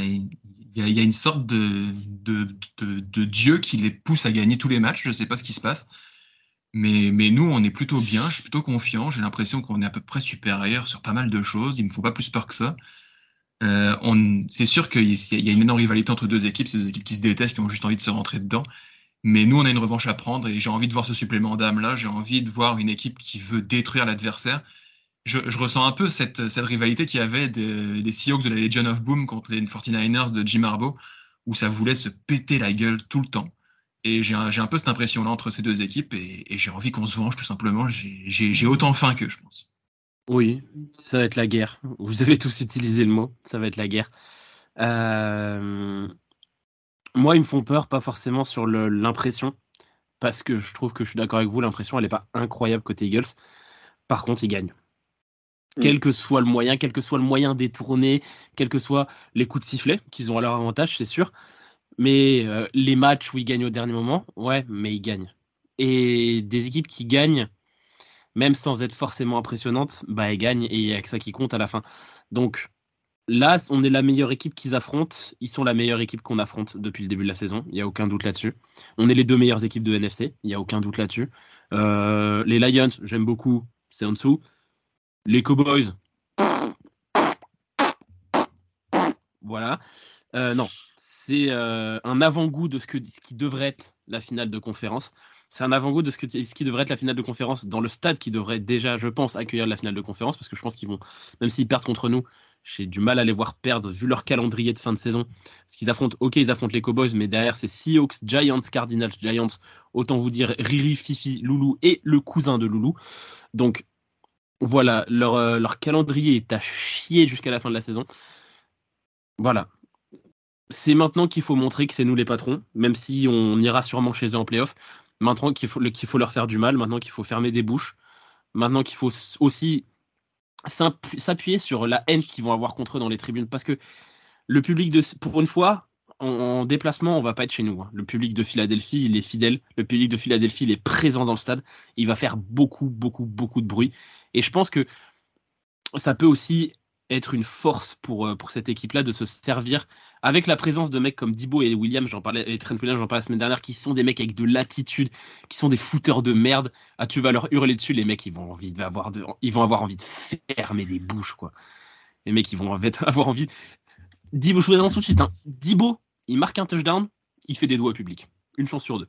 y, a, une sorte de, de, de, dieu qui les pousse à gagner tous les matchs. Je sais pas ce qui se passe. Mais, mais nous, on est plutôt bien. Je suis plutôt confiant. J'ai l'impression qu'on est à peu près supérieur sur pas mal de choses. Il me faut pas plus peur que ça. Euh, c'est sûr qu'il y a une énorme rivalité entre deux équipes. C'est deux équipes qui se détestent, qui ont juste envie de se rentrer dedans. Mais nous, on a une revanche à prendre et j'ai envie de voir ce supplément d'âme là. J'ai envie de voir une équipe qui veut détruire l'adversaire je, ressens un peu cette, rivalité qu'il y avait des, Seahawks de la Legion of Boom contre les 49ers de Jim Harbaugh, où ça voulait se péter la gueule tout le temps. Et j'ai un, peu cette impression-là entre ces deux équipes, et, j'ai envie qu'on se venge tout simplement. J'ai autant faim qu'eux, je pense. Oui, ça va être la guerre. Vous avez tous utilisé le mot, ça va être la guerre. Euh, moi, ils me font peur, pas forcément sur l'impression, parce que je trouve que je suis d'accord avec vous, l'impression, elle n'est pas incroyable côté Eagles. Par contre, ils gagnent. Mm. quel que soit le moyen, quel que soit le moyen détourné, quels que soient les coups de sifflet qu'ils ont à leur avantage, c'est sûr. Mais euh, les matchs où ils gagnent au dernier moment, ouais, mais ils gagnent. Et des équipes qui gagnent, même sans être forcément impressionnantes, bah elles gagnent et il n'y a que ça qui compte à la fin. Donc là, on est la meilleure équipe qu'ils affrontent. Ils sont la meilleure équipe qu'on affronte depuis le début de la saison. Il n'y a aucun doute là-dessus. On est les deux meilleures équipes de NFC. Il n'y a aucun doute là-dessus. Euh, les Lions, j'aime beaucoup. C'est en dessous. Les Cowboys. Voilà. Euh, non, c'est euh, un avant-goût de ce, que, ce qui devrait être la finale de conférence. C'est un avant-goût de ce, ce qui devrait être la finale de conférence dans le stade qui devrait déjà, je pense, accueillir la finale de conférence parce que je pense qu'ils vont, même s'ils perdent contre nous, j'ai du mal à les voir perdre vu leur calendrier de fin de saison. Parce qu'ils affrontent, ok, ils affrontent les Cowboys, mais derrière c'est Seahawks, Giants, Cardinals, Giants. Autant vous dire Riri, Fifi, Loulou et le cousin de Loulou. Donc voilà, leur, euh, leur calendrier est à chier jusqu'à la fin de la saison. Voilà. C'est maintenant qu'il faut montrer que c'est nous les patrons, même si on ira sûrement chez eux en playoff. Maintenant qu'il faut, faut leur faire du mal, maintenant qu'il faut fermer des bouches, maintenant qu'il faut aussi s'appuyer sur la haine qu'ils vont avoir contre eux dans les tribunes. Parce que le public, de, pour une fois, en, déplacement, on va pas être chez nous. Hein. Le public de Philadelphie, il est fidèle. Le public de Philadelphie, il est présent dans le stade. Il va faire beaucoup, beaucoup, beaucoup de bruit. Et je pense que ça peut aussi être une force pour, euh, pour cette équipe-là de se servir avec la présence de mecs comme Dibo et William, j'en parlais, et Trent j'en parlais la semaine dernière, qui sont des mecs avec de l'attitude, qui sont des footeurs de merde. Ah, tu vas leur hurler dessus, les mecs, ils vont, envie avoir, de, ils vont avoir envie de fermer des bouches, quoi. Les mecs, ils vont avoir envie. Dibo, je vous annonce tout de suite. Hein. Dibo, il marque un touchdown, il fait des doigts au public. Une chance sur deux.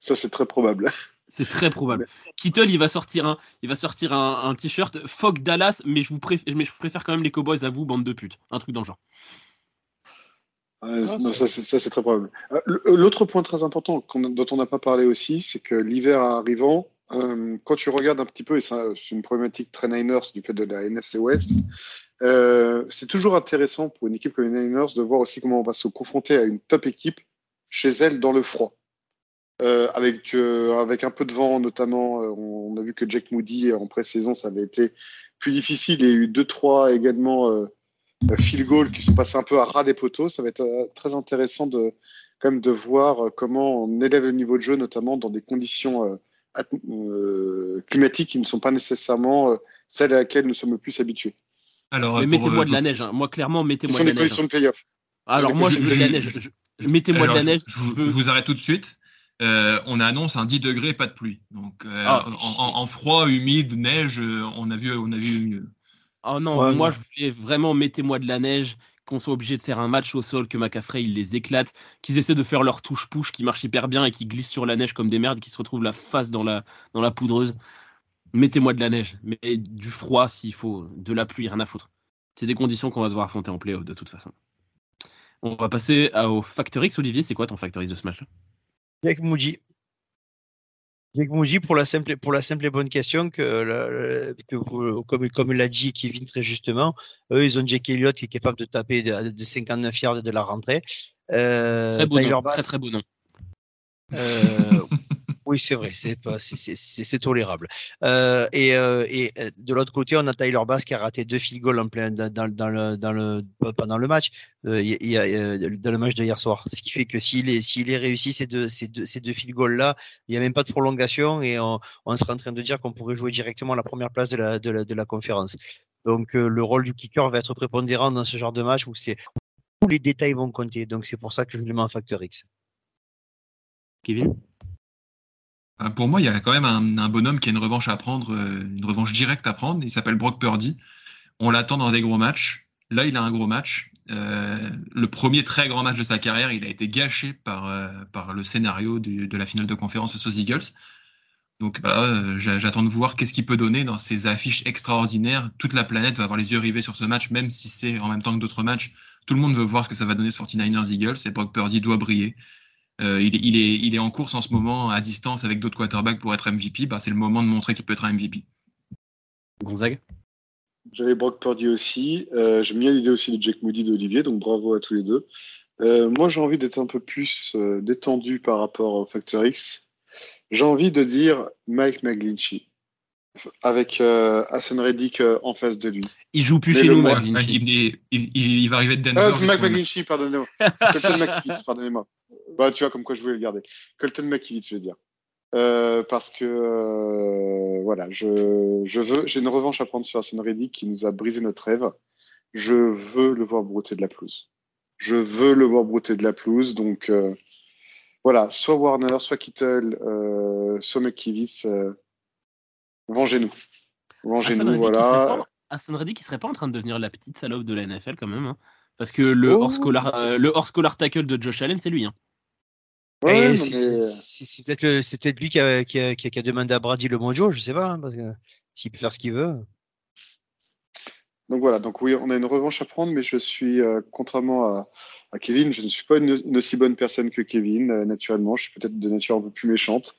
Ça, c'est très probable. C'est très probable. Kittle, il va sortir un, il va sortir un, t-shirt Fuck Dallas, mais je vous préfère, mais je préfère quand même les Cowboys à vous, bande de putes. Un truc dans le genre. Ah, ça, c'est très probable. Euh, l'autre point très important dont on n'a pas parlé aussi, c'est que l'hiver arrivant, euh, quand tu regardes un petit peu, et c'est une problématique très Niners du fait de la NFC West, euh, c'est toujours intéressant pour une équipe comme les Niners de voir aussi comment on va se confronter à une top équipe chez elle dans le froid. Euh, avec euh, avec un peu de vent notamment. Euh, on, a vu que Jack Moody en pré-saison ça avait été plus difficile. Il y a eu deux trois également field goal qui sont passés un peu à ras des poteaux. Ça va être très intéressant de quand même de voir comment on élève le niveau de jeu, notamment dans des conditions climatiques qui ne sont pas nécessairement celles à laquelle nous sommes le plus habitués. Alors, mettez-moi de la neige. Hein. Moi, clairement, mettez-moi de la neige. Ce sont des conditions de playoff. Alors, moi, je, veux de la neige. mettez-moi de la neige. Je, vous arrête tout de suite. Euh, on annonce un 10 degrés, pas de pluie. Donc euh, ah. en, froid, humide, neige, euh, on a vu, on a vu mieux. Oh non, moi je voulais vraiment mettez-moi de la neige, qu'on soit obligé de faire un match au sol, que McAfrey il les éclate, qu'ils essaient de faire leur touche-push qui marche hyper bien et qui glissent sur la neige comme des merdes, qui se retrouvent la face dans la, dans la poudreuse. Mettez-moi de la neige, mais du froid s'il faut, de la pluie, rien à foutre. C'est des conditions qu'on va devoir affronter en playoff de toute façon. On va passer au Factor X. Olivier, c'est quoi ton Factor X de ce match-là? Jake Moody. Jake Moody pour la simple pour la simple et bonne question que, comme comme l'a dit Kevin très justement, eux ils ont Jake Elliott qui est capable de taper de, de 59 yards de la rentrée. Euh, très beau nom, très très beau nom. Euh, oui, c'est vrai, c'est pas, c'est tolérable. Euh, et, euh, euh, de l'autre côté, on a Tyler Bass qui a raté deux field goals en plein dans, le, pendant le match, y a, dans le match de hier soir. Ce qui fait que s'il est réussi ces deux ces deux ces goals là, il y a même pas de prolongation et on, on serait en train de dire qu'on pourrait jouer directement la première place de la conférence. Donc le rôle du kicker va être prépondérant dans ce genre de match où tous les détails vont compter. Donc c'est pour ça que je le mets en facteur X. Kevin? Pour moi, il y a quand même un, bonhomme qui a une revanche à prendre, euh, une revanche directe à prendre. Il s'appelle Brock Purdy. On l'attend dans des gros matchs. Là, il a un gros match. Euh, le premier très grand match de sa carrière, il a été gâché par, par le scénario de la finale de conférence face aux Eagles. Donc voilà, j'attends de voir qu'est-ce qu'il peut donner dans ces affiches extraordinaires. Toute la planète va avoir les yeux rivés sur ce match, même si c'est en même temps que d'autres matchs. Tout le monde veut voir ce que ça va donner sur 49ers Eagles et Brock Purdy doit briller. Euh, il, est, il, est, en course en ce moment à distance avec d'autres quarterbacks pour être MVP. Bah, c'est le moment de montrer qu'il peut être un MVP. Gonzague? J'avais Brock Purdy aussi. Euh, J'aime bien l'idée aussi de Jake Moody d'Olivier, donc bravo à tous les deux. Euh, moi, j'ai envie d'être un peu plus euh, détendu par rapport au Factor X. J'ai envie de dire Mike McGlinchey avec euh, Hassan Reddick en face de lui. Il joue plus chez nous, McGlinchey. Il, va arriver de Denver. Mike McGlinchey, pardonnez-moi. pardonnez-moi. Bah, tu vois, comme quoi je voulais le garder. Colton McKivitz, je veux dire. Euh, parce que euh, voilà, je, je veux, j'ai une revanche à prendre sur Arsène Reddick qui nous a brisé notre rêve. Je veux le voir brouter de la pelouse. Je veux le voir brouter de la pelouse. Donc euh, voilà, soit Warner, soit Kittle, euh, soit McKivitz, euh, vengez-nous, vengez-nous. Voilà. Arsène Reddick, qui serait pas en train de devenir la petite salope de la NFL quand même, hein parce que le oh. hors scholar, le hors scholar tackle de Josh Allen, c'est lui. Hein. Ouais, c'est peut-être c'était lui qui a, qui, a, qui a, demandé à Brady le mojo, je sais pas, hein, parce que s'il peut faire ce qu'il veut. Donc voilà, donc oui, on a une revanche à prendre, mais je suis, euh, contrairement à, à, Kevin, je ne suis pas une, aussi bonne personne que Kevin, euh, naturellement. Je suis peut-être de nature un peu plus méchante.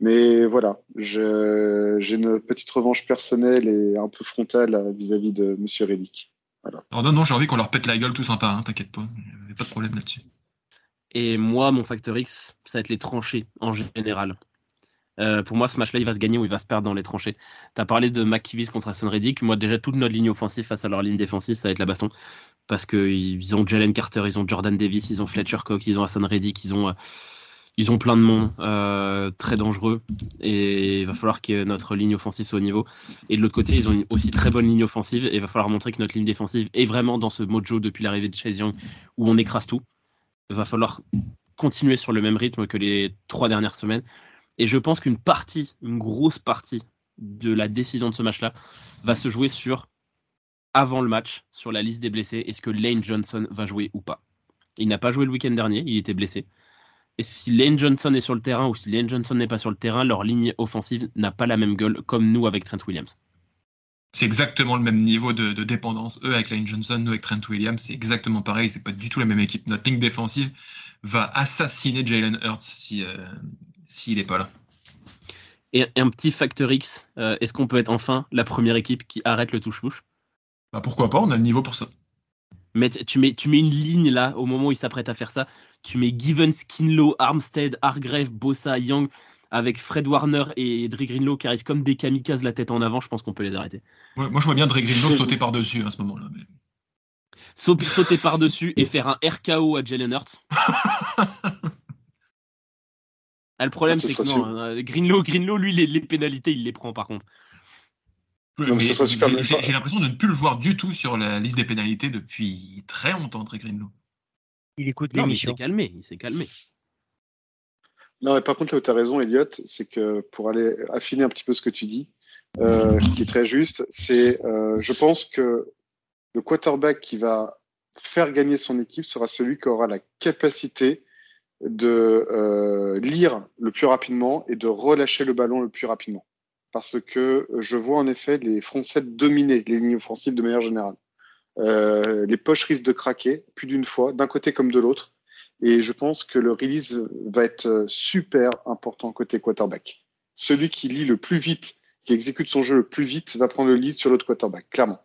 Mais voilà, j'ai une petite revanche personnelle et un peu frontale vis-à-vis de Monsieur Reddick. Voilà. Alors non, non, j'ai envie qu'on leur pète la gueule tout sympa, hein, t'inquiète pas, il n'y a pas de problème là-dessus. Et moi, mon facteur X, ça va être les tranchées en général. Euh, pour moi, ce match-là, il va se gagner ou il va se perdre dans les tranchées. Tu as parlé de McKivis contre Hassan Reddick. Moi, déjà, toute notre ligne offensive face à leur ligne défensive, ça va être la baston. Parce qu'ils ont Jalen Carter, ils ont Jordan Davis, ils ont Fletcher Cox, ils ont Hassan Reddick, ils ont, euh, ils ont plein de monde euh, très dangereux. Et il va falloir que notre ligne offensive soit au niveau. Et de l'autre côté, ils ont aussi très bonne ligne offensive. Et il va falloir montrer que notre ligne défensive est vraiment dans ce mojo depuis l'arrivée de Chase Young où on écrase tout va falloir continuer sur le même rythme que les trois dernières semaines. Et je pense qu'une partie, une grosse partie de la décision de ce match-là va se jouer sur avant le match sur la liste des blessés est-ce que Lane Johnson va jouer ou pas. Il n'a pas joué le week-end dernier, il était blessé. Et si Lane Johnson est sur le terrain ou si Lane Johnson n'est pas sur le terrain, leur ligne offensive n'a pas la même gueule comme nous avec Trent Williams. C'est exactement le même niveau de, dépendance. Eux avec Lane Johnson, nous avec Trent Williams, c'est exactement pareil. C'est pas du tout la même équipe. Notre ligne défensive va assassiner Jalen Hurts si euh, s'il n'est pas là. Et un petit facteur X, euh, est-ce qu'on peut être enfin la première équipe qui arrête le touche-touche bah Pourquoi pas, on a le niveau pour ça. Mais tu mets, tu mets une ligne là, au moment où il s'apprête à faire ça. Tu mets Given, Skinlow, Armstead, Hargrave, Bossa, Young, avec Fred Warner et Dre Greenlow qui arrivent comme des kamikazes la tête en avant. Je pense qu'on peut les arrêter. moi, je vois bien Dre Greenlow sauter par-dessus à ce moment-là. Sauter par-dessus et faire un RKO à Jalen Hurts. Ah, le problème, ah, c'est que non, euh, Greenlow, Greenlow, lui, les, les pénalités, il les prend par contre. J'ai l'impression de ne plus le voir du tout sur la liste des pénalités depuis très longtemps, Très Greenlow. Il écoute l'émission. Il s'est calmé, il s'est calmé. Non, mais par contre, là où tu as raison, Elliot, c'est que pour aller affiner un petit peu ce que tu dis, euh, qui est très juste, c'est euh, je pense que le quarterback qui va faire gagner son équipe sera celui qui aura la capacité de euh, lire le plus rapidement et de relâcher le ballon le plus rapidement parce que je vois en effet les Français dominer les lignes offensives de manière générale. Euh, les poches risquent de craquer plus d'une fois, d'un côté comme de l'autre. Et je pense que le release va être super important côté quarterback. Celui qui lit le plus vite, qui exécute son jeu le plus vite, va prendre le lead sur l'autre quarterback, clairement.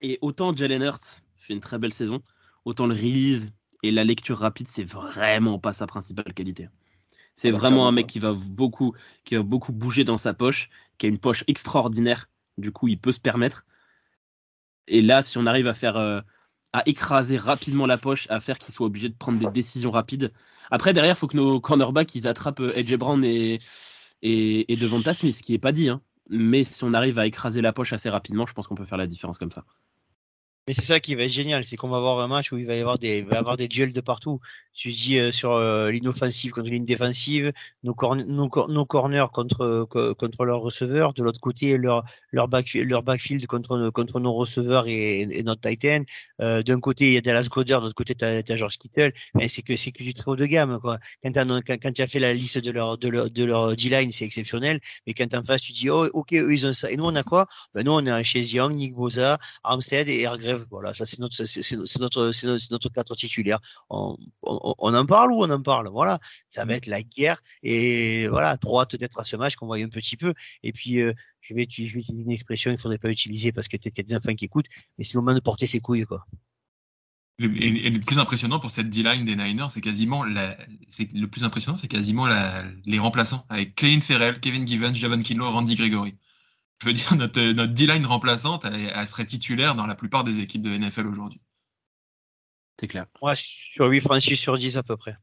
Et autant Jalen Hurts fait une très belle saison, autant le release et la lecture rapide, c'est vraiment pas sa principale qualité. C'est ah vraiment un mec qui va beaucoup, qui va beaucoup bouger dans sa poche, qui a une poche extraordinaire. Du coup, il peut se permettre. Et là, si on arrive à faire, euh, à écraser rapidement la poche, à faire qu'il soit obligé de prendre des décisions rapides. Après, derrière, il faut que nos cornerbacks ils attrapent Edge euh, Brown et et, et Smith, ce qui est pas dit. Hein. Mais si on arrive à écraser la poche assez rapidement, je pense qu'on peut faire la différence comme ça. Mais c'est ça qui va être génial, c'est qu'on va avoir un match où il va y avoir des, va y avoir des duels de partout. Tu dis euh, sur euh, l'inoffensive contre l'ine défensive, nos, nos, nos, corners contre contre leurs receveurs, de l'autre côté leur leur back, leur backfield contre contre nos receveurs et, notre Titan. Euh, D'un côté il y a Dallas Goddard, de l'autre côté tu as, George Kittle. Mais c'est que c'est que du très haut de gamme quoi. Quand, quand, quand as fait la liste de leur de leur de leur D-line, c'est exceptionnel. Mais quand en face tu dis oh ok eux ils ont ça et nous on a quoi? Ben nous on a chez Young, Nick Boza, Armstead et Hargrave voilà, ça c'est notre, c'est notre, c'est notre, cadre titulaire. On, en parle ou on en parle. Voilà, ça va être la guerre et voilà, trop hâte d'être à ce match qu'on voit un petit peu. Et puis euh, je vais, utiliser une expression, il faudrait pas utiliser parce qu'il y a des enfants qui écoutent, mais c'est le moment de porter ses couilles quoi. Et, le plus impressionnant pour cette D-line des Niners, c'est quasiment le plus impressionnant, c'est quasiment les remplaçants avec Clayton Ferrell, Kevin Givens, Javon Kinlo, Randy Gregory je veux dire, notre, notre D-line remplaçante, elle, serait titulaire dans la plupart des équipes de NFL aujourd'hui. C'est clair. Ouais, sur 8 franchises sur 10 à peu près.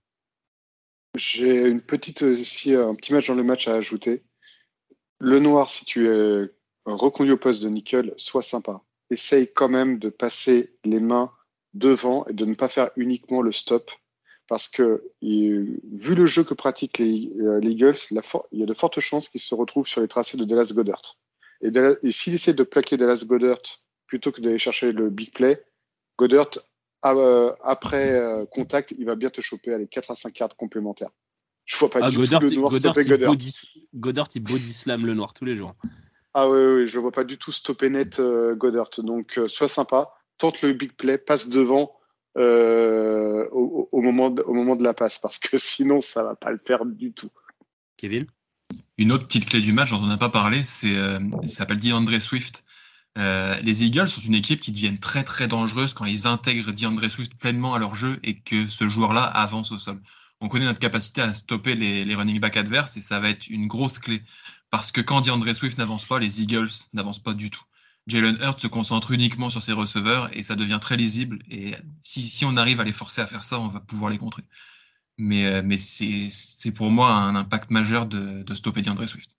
J'ai une petite, aussi, un petit match dans le match à ajouter. Le noir, si tu es reconduit au poste de nickel, sois sympa. Essaye quand même de passer les mains devant et de ne pas faire uniquement le stop. Parce que, vu le jeu que pratiquent les, euh, Eagles, il y a de fortes chances qu'ils se retrouvent sur les tracés de Dallas Goddard. Et, s'il essaie de plaquer Dallas Goddard plutôt que d'aller chercher le big play, Goddard, euh, après euh, contact, il va bien te choper à les 4 à 5 cartes complémentaires. Je vois pas ah, du tout le noir stopper Goddard. Goddard, il body slam le noir tous les jours. Ah oui, oui, je vois pas du tout stopper net euh, Goddard. Donc, sois sympa, tente le big play, passe devant au, au, moment de, au moment de la passe, parce que sinon, ça va pas le faire du tout. Kevin? Une autre petite clé du match dont on n'a pas parlé, c'est euh, s'appelle DeAndre Swift. Euh, les Eagles sont une équipe qui deviennent très très dangereuse quand ils intègrent DeAndre Swift pleinement à leur jeu et que ce joueur-là avance au sol. On connaît notre capacité à stopper les, running backs adverses et ça va être une grosse clé parce que quand DeAndre Swift n'avance pas, les Eagles n'avancent pas du tout. Jalen Hurts se concentre uniquement sur ses receveurs et ça devient très lisible. Et si on arrive à les forcer à faire ça, on va pouvoir les contrer. Mais, euh, mais c'est pour moi un impact majeur de, de stopper DeAndre Swift.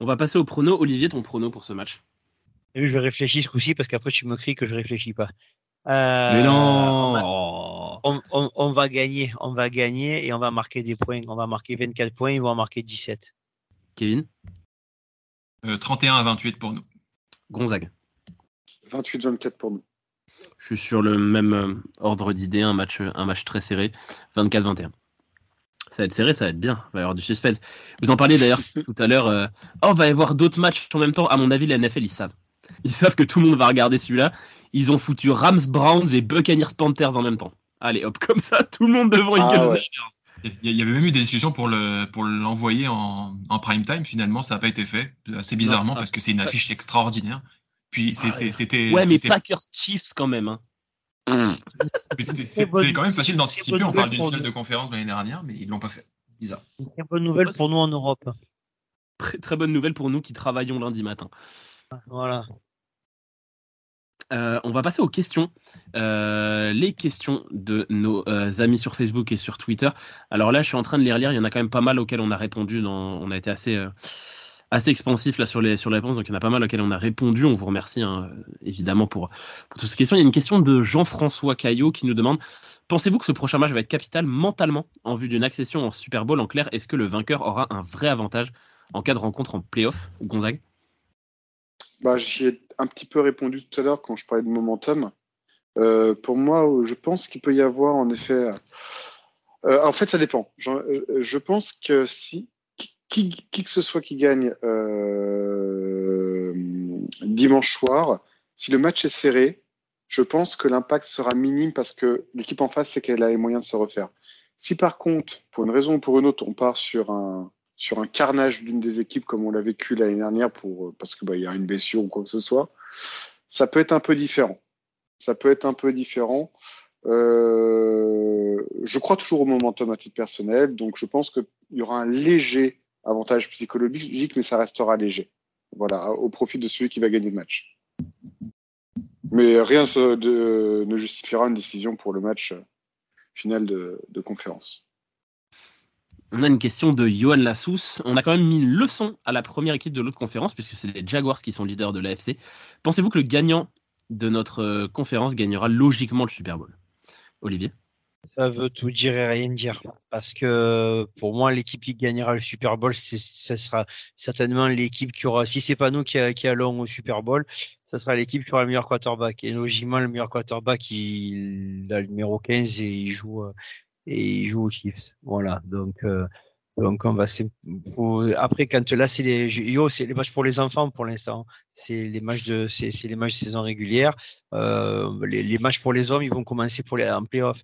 On va passer au prono. Olivier, ton prono pour ce match oui, Je réfléchis ce coup-ci parce qu'après tu me cries que je réfléchis pas. Euh, mais non on va, on, va, gagner, on va gagner et on va marquer des points. On va marquer 24 points, ils vont en marquer 17. Kevin? Euh, 31 à 28 pour nous. Gonzague 28-24 pour nous. Je suis sur le même euh, ordre d'idée, un match, un match très serré, 24-21. Ça va être serré, ça va être bien. Il va y avoir du suspense. Vous en parliez d'ailleurs tout à l'heure. Euh, oh, il va y avoir d'autres matchs en même temps. À mon avis, la NFL, ils savent. Ils savent que tout le monde va regarder celui-là. Ils ont foutu Rams, Browns et Buccaneers Panthers en même temps. Allez, hop, comme ça, tout le monde devant Ah, ouais. Il y avait même eu des discussions pour le pour l'envoyer en, en prime time. Finalement, ça n'a pas été fait. Assez bizarrement parce que c'est une affiche extraordinaire. Puis Ah, c'était. Ouais, mais Packers Chiefs quand même. Hein. c'était- quand même facile d'anticiper. On parle d'une finale de conférence l'année dernière, mais ils l'ont pas fait. Bizarre. Une très bonne nouvelle pour nous en Europe. Très, très bonne nouvelle pour nous qui travaillons lundi matin. Voilà. Euh, on va passer aux questions. Euh, les questions de nos euh, amis sur Facebook et sur Twitter. Alors là, je suis en train de les relire. Il y en a quand même pas mal auxquels on a répondu. Dans... On a été assez, euh, assez expansif là sur les, sur les réponses. Donc il y en a pas mal auxquels on a répondu. On vous remercie hein, évidemment pour, toutes ces questions. Il y a une question de Jean-François Caillot qui nous demande Pensez-vous que ce prochain match va être capital mentalement en vue d'une accession en Super Bowl? En clair, est-ce que le vainqueur aura un vrai avantage en cas de rencontre en playoff? Gonzague? Bah, J'y ai un petit peu répondu tout à l'heure quand je parlais de momentum. Euh, pour moi, je pense qu'il peut y avoir en effet. Euh, en fait, ça dépend. Euh, je pense que si qui, qui que ce soit qui gagne euh, dimanche soir, si le match est serré, je pense que l'impact sera minime parce que l'équipe en face sait qu'elle a les moyens de se refaire. Si par contre, pour une raison ou pour une autre, on part sur un sur un carnage d'une des équipes comme on l'a vécu l'année dernière pour parce que bah, y a une blessure ou quoi que ce soit, ça peut être un peu différent. Ça peut être un peu différent. Euh, je crois toujours au momentum à titre personnel, donc je pense qu'il y aura un léger avantage psychologique, mais ça restera léger. Voilà, au profit de celui qui va gagner le match. Mais rien ne justifiera une décision pour le match euh, final de, de conférence. On a une question de Johan Lassous. On a quand même mis une leçon à la première équipe de l'autre conférence, puisque c'est les Jaguars qui sont leaders de l'AFC. Pensez-vous que le gagnant de notre euh, conférence gagnera logiquement le Super Bowl? Olivier? Ça veut tout dire et rien dire. Parce que pour moi, l'équipe qui gagnera le Super Bowl, ça sera certainement l'équipe qui aura, si c'est pas nous qui, allons au Super Bowl, ça sera l'équipe qui aura le meilleur quarterback. Et logiquement, le meilleur quarterback, il a le numéro 15 et il joue, euh, et il joue aux Chiefs. Voilà. Donc, euh, donc on va, après, quand là, c'est les, yo, c'est les matchs pour les enfants pour l'instant. C'est les matchs de, c'est les matchs de saison régulière. Euh, les, les matchs pour les hommes, ils vont commencer pour les, en playoff.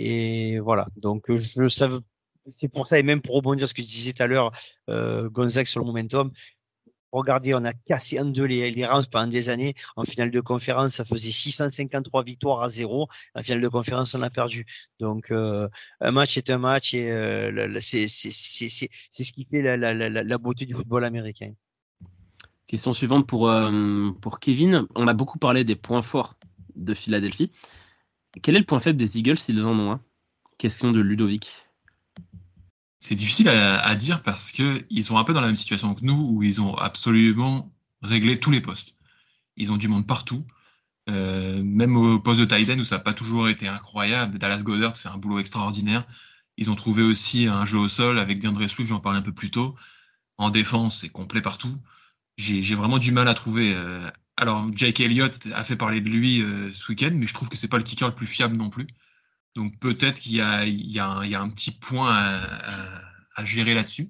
Et voilà. Donc, euh, je savais, c'est pour ça, et même pour rebondir ce que tu disais tout à l'heure, euh, Gonzague sur le momentum. Regardez, on a cassé en deux les, les Rams pendant des années. En finale de conférence, ça faisait 653 victoires à zéro. En finale de conférence, on a perdu. Donc, euh, un match est un match et euh, c'est ce qui fait la, la, la, la beauté du football américain. Question suivante pour, euh, pour Kevin. On a beaucoup parlé des points forts de Philadelphie. Quel est le point faible des Eagles s'ils en ont un? Question de Ludovic. C'est difficile à, dire parce que ils sont un peu dans la même situation que nous où ils ont absolument réglé tous les postes. Ils ont du monde partout, euh, même au poste de end où ça n'a pas toujours été incroyable. Dallas Goddard fait un boulot extraordinaire. Ils ont trouvé aussi un jeu au sol avec DeAndre Swift, j'en parlais un peu plus tôt. En défense, c'est complet partout. J'ai j'ai vraiment du mal à trouver. euh, Alors, Jake Elliott a fait parler de lui euh, ce week-end, mais je trouve que c'est pas le kicker le plus fiable non plus. Donc peut-être qu'il y a, un, petit point à, gérer là-dessus.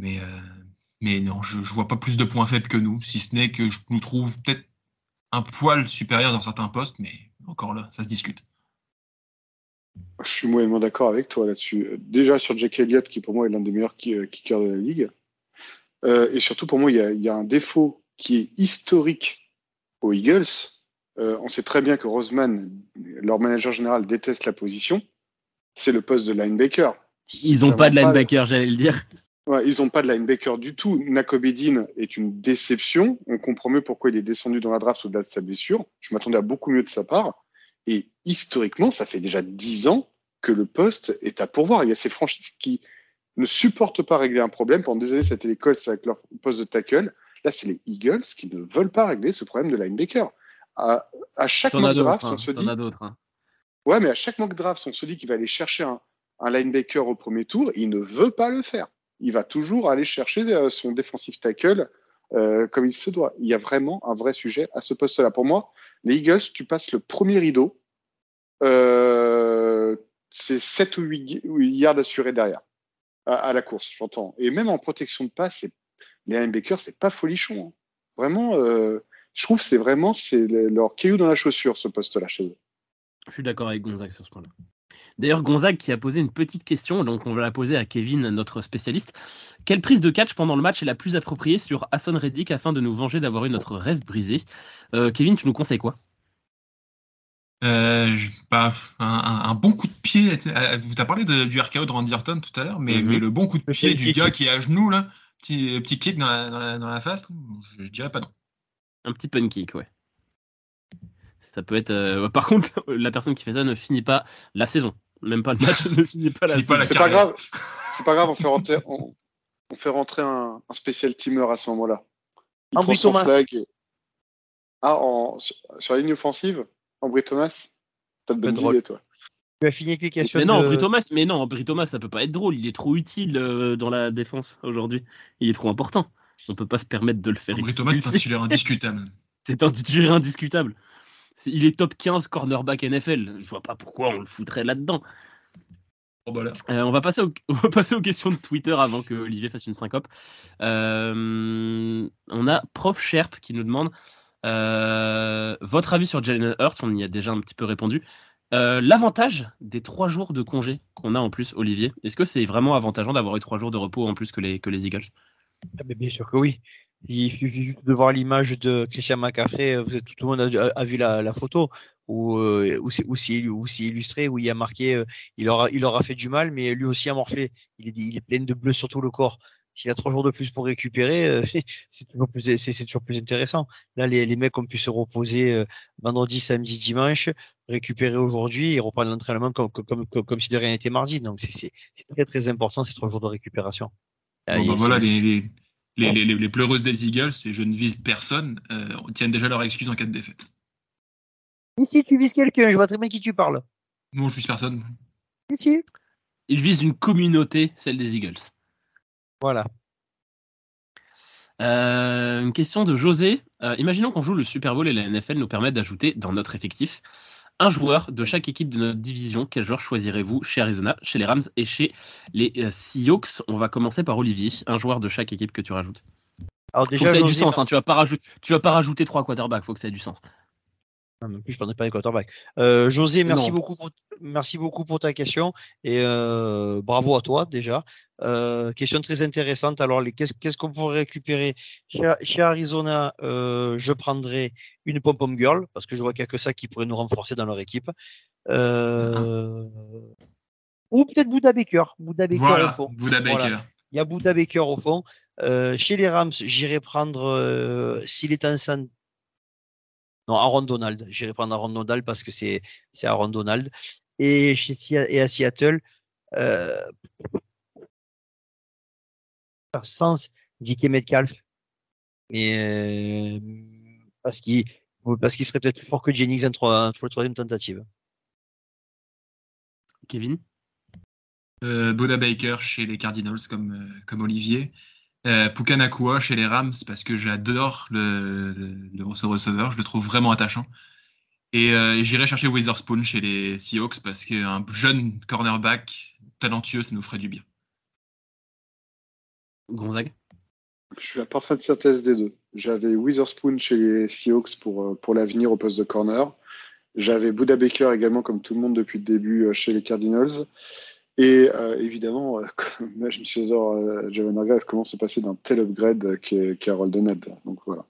Mais, euh, non, je ne vois pas plus de points faibles que nous, si ce n'est que je nous trouve peut-être un poil supérieur dans certains postes, mais encore là, ça se discute. Je suis moyennement d'accord avec toi là-dessus. Déjà sur Jake Elliott, qui pour moi est l'un des meilleurs euh, kickers de la ligue. Et surtout, pour moi, il y a un défaut qui est historique aux Eagles. Euh, on sait très bien que Roseman, leur manager général, déteste la position. C'est le poste de linebacker. Ils n'ont pas de linebacker, j'allais le dire. Ouais, ils n'ont pas de linebacker du tout. Nakobedin est une déception. On comprend mieux pourquoi il est descendu dans la draft au-delà de sa blessure. Je m'attendais à beaucoup mieux de sa part. Et historiquement, ça fait déjà dix ans que le poste est à pourvoir. Il y a ces franchises qui ne supportent pas régler un problème. Pendant des années, c'était les Colts avec leur poste de tackle. Là, c'est les Eagles qui ne veulent pas régler ce problème de linebacker. À, à chaque T'en as mock draft, hein, on se dit as d'autres. hein. Ouais, mais à chaque mock draft, on se dit qu'il va aller chercher un, un linebacker au premier tour. Il ne veut pas le faire. Il va toujours aller chercher euh, son defensive tackle euh, comme il se doit. Il y a vraiment un vrai sujet à ce poste-là. Pour moi, les Eagles, tu passes le premier rideau, euh, c'est 7 ou 8 yards assurés derrière à, à la course, j'entends. Et même en protection de passe, c'est- les linebackers, c'est pas folichon. hein. Vraiment, euh, je trouve que c'est vraiment c'est leur caillou dans la chaussure, ce poste-là chez eux. Je suis d'accord avec Gonzague sur ce point-là. D'ailleurs, Gonzague qui a posé une petite question, donc on va la poser à Kevin, notre spécialiste. Quelle prise de catch pendant le match est la plus appropriée sur Hassan Reddick afin de nous venger d'avoir eu notre rêve brisé? Euh, Kevin, tu nous conseilles quoi? Euh, bah, un, bon coup de pied. euh, Vous as parlé de- du RKO de Randy Orton tout à l'heure, mais, Mhm. mais le bon coup de pied du gars qui est à genoux, là, petit, petit kick dans la, dans la, dans la face, je, je dirais pas non. Un petit pun kick, ouais. Ça peut être. euh, Par contre, la personne qui fait ça ne finit pas la saison. Même pas le match, ne finit pas la saison. C'est pas grave, c'est pas grave, on fait rentrer, on, on fait rentrer un, un spécial teamer à ce moment-là. Il prend son Thomas. flag. et- Ah, en, sur, sur la ligne offensive, Ambry Thomas, t'as de bonnes idées, toi. Tu as fini avec les questions. Mais non, de- Brie Thomas, mais non, Brie Thomas, ça peut pas être drôle. Il est trop utile euh, dans la défense aujourd'hui. Il est trop important. On peut pas se permettre de le faire. Ambry Thomas, c'est un titulaire indiscutable. C'est un titulaire indiscutable. Il est top 15 cornerback NFL. Je vois pas pourquoi on le foutrait là-dedans. Bon, bah là. Euh, on, va passer au- on va passer aux questions de Twitter avant que Olivier fasse une syncope. Euh, on a Prof Sherp qui nous demande euh, votre avis sur Jalen Hurts? On y a déjà un petit peu répondu. Euh, L'avantage des trois jours de congé qu'on a en plus, Olivier, est-ce que c'est vraiment avantageant d'avoir eu trois jours de repos en plus que les, Eagles? Ah, bien sûr que oui. Il suffit juste de voir l'image de Christian McCaffrey. Êtes, tout le monde a, vu la, photo où, euh, où c'est illustré, où il a marqué euh, il, aura, il aura fait du mal, mais lui aussi a morflé. Il est, il est plein de bleu sur tout le corps. S'il a trois jours de plus pour récupérer, euh, c'est toujours plus, c'est, c'est toujours plus intéressant. Là, les, les mecs ont pu se reposer euh, vendredi, samedi, dimanche, récupérer aujourd'hui et reprendre l'entraînement comme, comme, comme, comme, comme si de rien n'était mardi. Donc, c'est, très, très important ces trois jours de récupération. Bon, voilà, les, les, les, les, les- les pleureuses des Eagles, et je ne vise personne, euh, tiennent déjà leur excuse en cas de défaite. Ici, tu vises quelqu'un, je vois très bien qui tu parles. Non, je vise personne. Ici. Il vise une communauté, celle des Eagles. Voilà. Euh, une question de José. Euh, imaginons qu'on joue le Super Bowl et la NFL nous permettent d'ajouter dans notre effectif un joueur de chaque équipe de notre division. Quel joueur choisirez-vous chez Arizona, chez les Rams et chez les euh, Seahawks? On va commencer par Olivier. Un joueur de chaque équipe que tu rajoutes. Alors Faut que déjà, ça ait du sens. hein. tu vas pas rajouter, tu vas pas rajouter trois quarterbacks. Faut que ça ait du sens. Non, en plus, je parlais pas des quarterbacks. Euh, José, merci Non. beaucoup, pour, merci beaucoup pour ta question et euh, bravo à toi déjà. Euh, question très intéressante. Alors, qu'est-ce qu'on pourrait récupérer? Chez, chez Arizona euh, Je prendrais une pom-pom girl parce que je vois qu'il n'y a que ça qui pourrait nous renforcer dans leur équipe. Euh, Ou peut-être Bouddha Baker. Bouddha Baker au Voilà, fond. Buda Baker. Voilà. Il y a Bouddha Baker au fond. Euh, chez les Rams, j'irai prendre euh, s'il est en non, Aaron Donald. J'irai prendre Aaron Donald parce que c'est c'est Aaron Donald. Et chez et à Seattle, euh, par sens, Dickie Metcalf. Mais euh, parce qu'il parce qu'il serait peut-être plus fort que Jennings en trois- pour la troisième tentative. Kevin? Euh, Boda Baker chez les Cardinals comme, euh, comme Olivier. Euh, Pukanakua chez les Rams parce que j'adore le, le, le- ce receveur, je le trouve vraiment attachant. Et, euh, et j'irai chercher Witherspoon chez les Seahawks parce qu'un jeune cornerback talentueux, ça nous ferait du bien. Gonzague? Je suis la parfaite synthèse des deux. J'avais Witherspoon chez les Seahawks pour, euh, pour l'avenir au poste de corner. J'avais Buda Baker également, comme tout le monde depuis le début, chez les Cardinals. Et euh, évidemment, euh, comme je me suis dit, euh, Javon Hargrave, comment se passer d'un tel upgrade euh, qu'est qu'est Harold Donald? Donc voilà.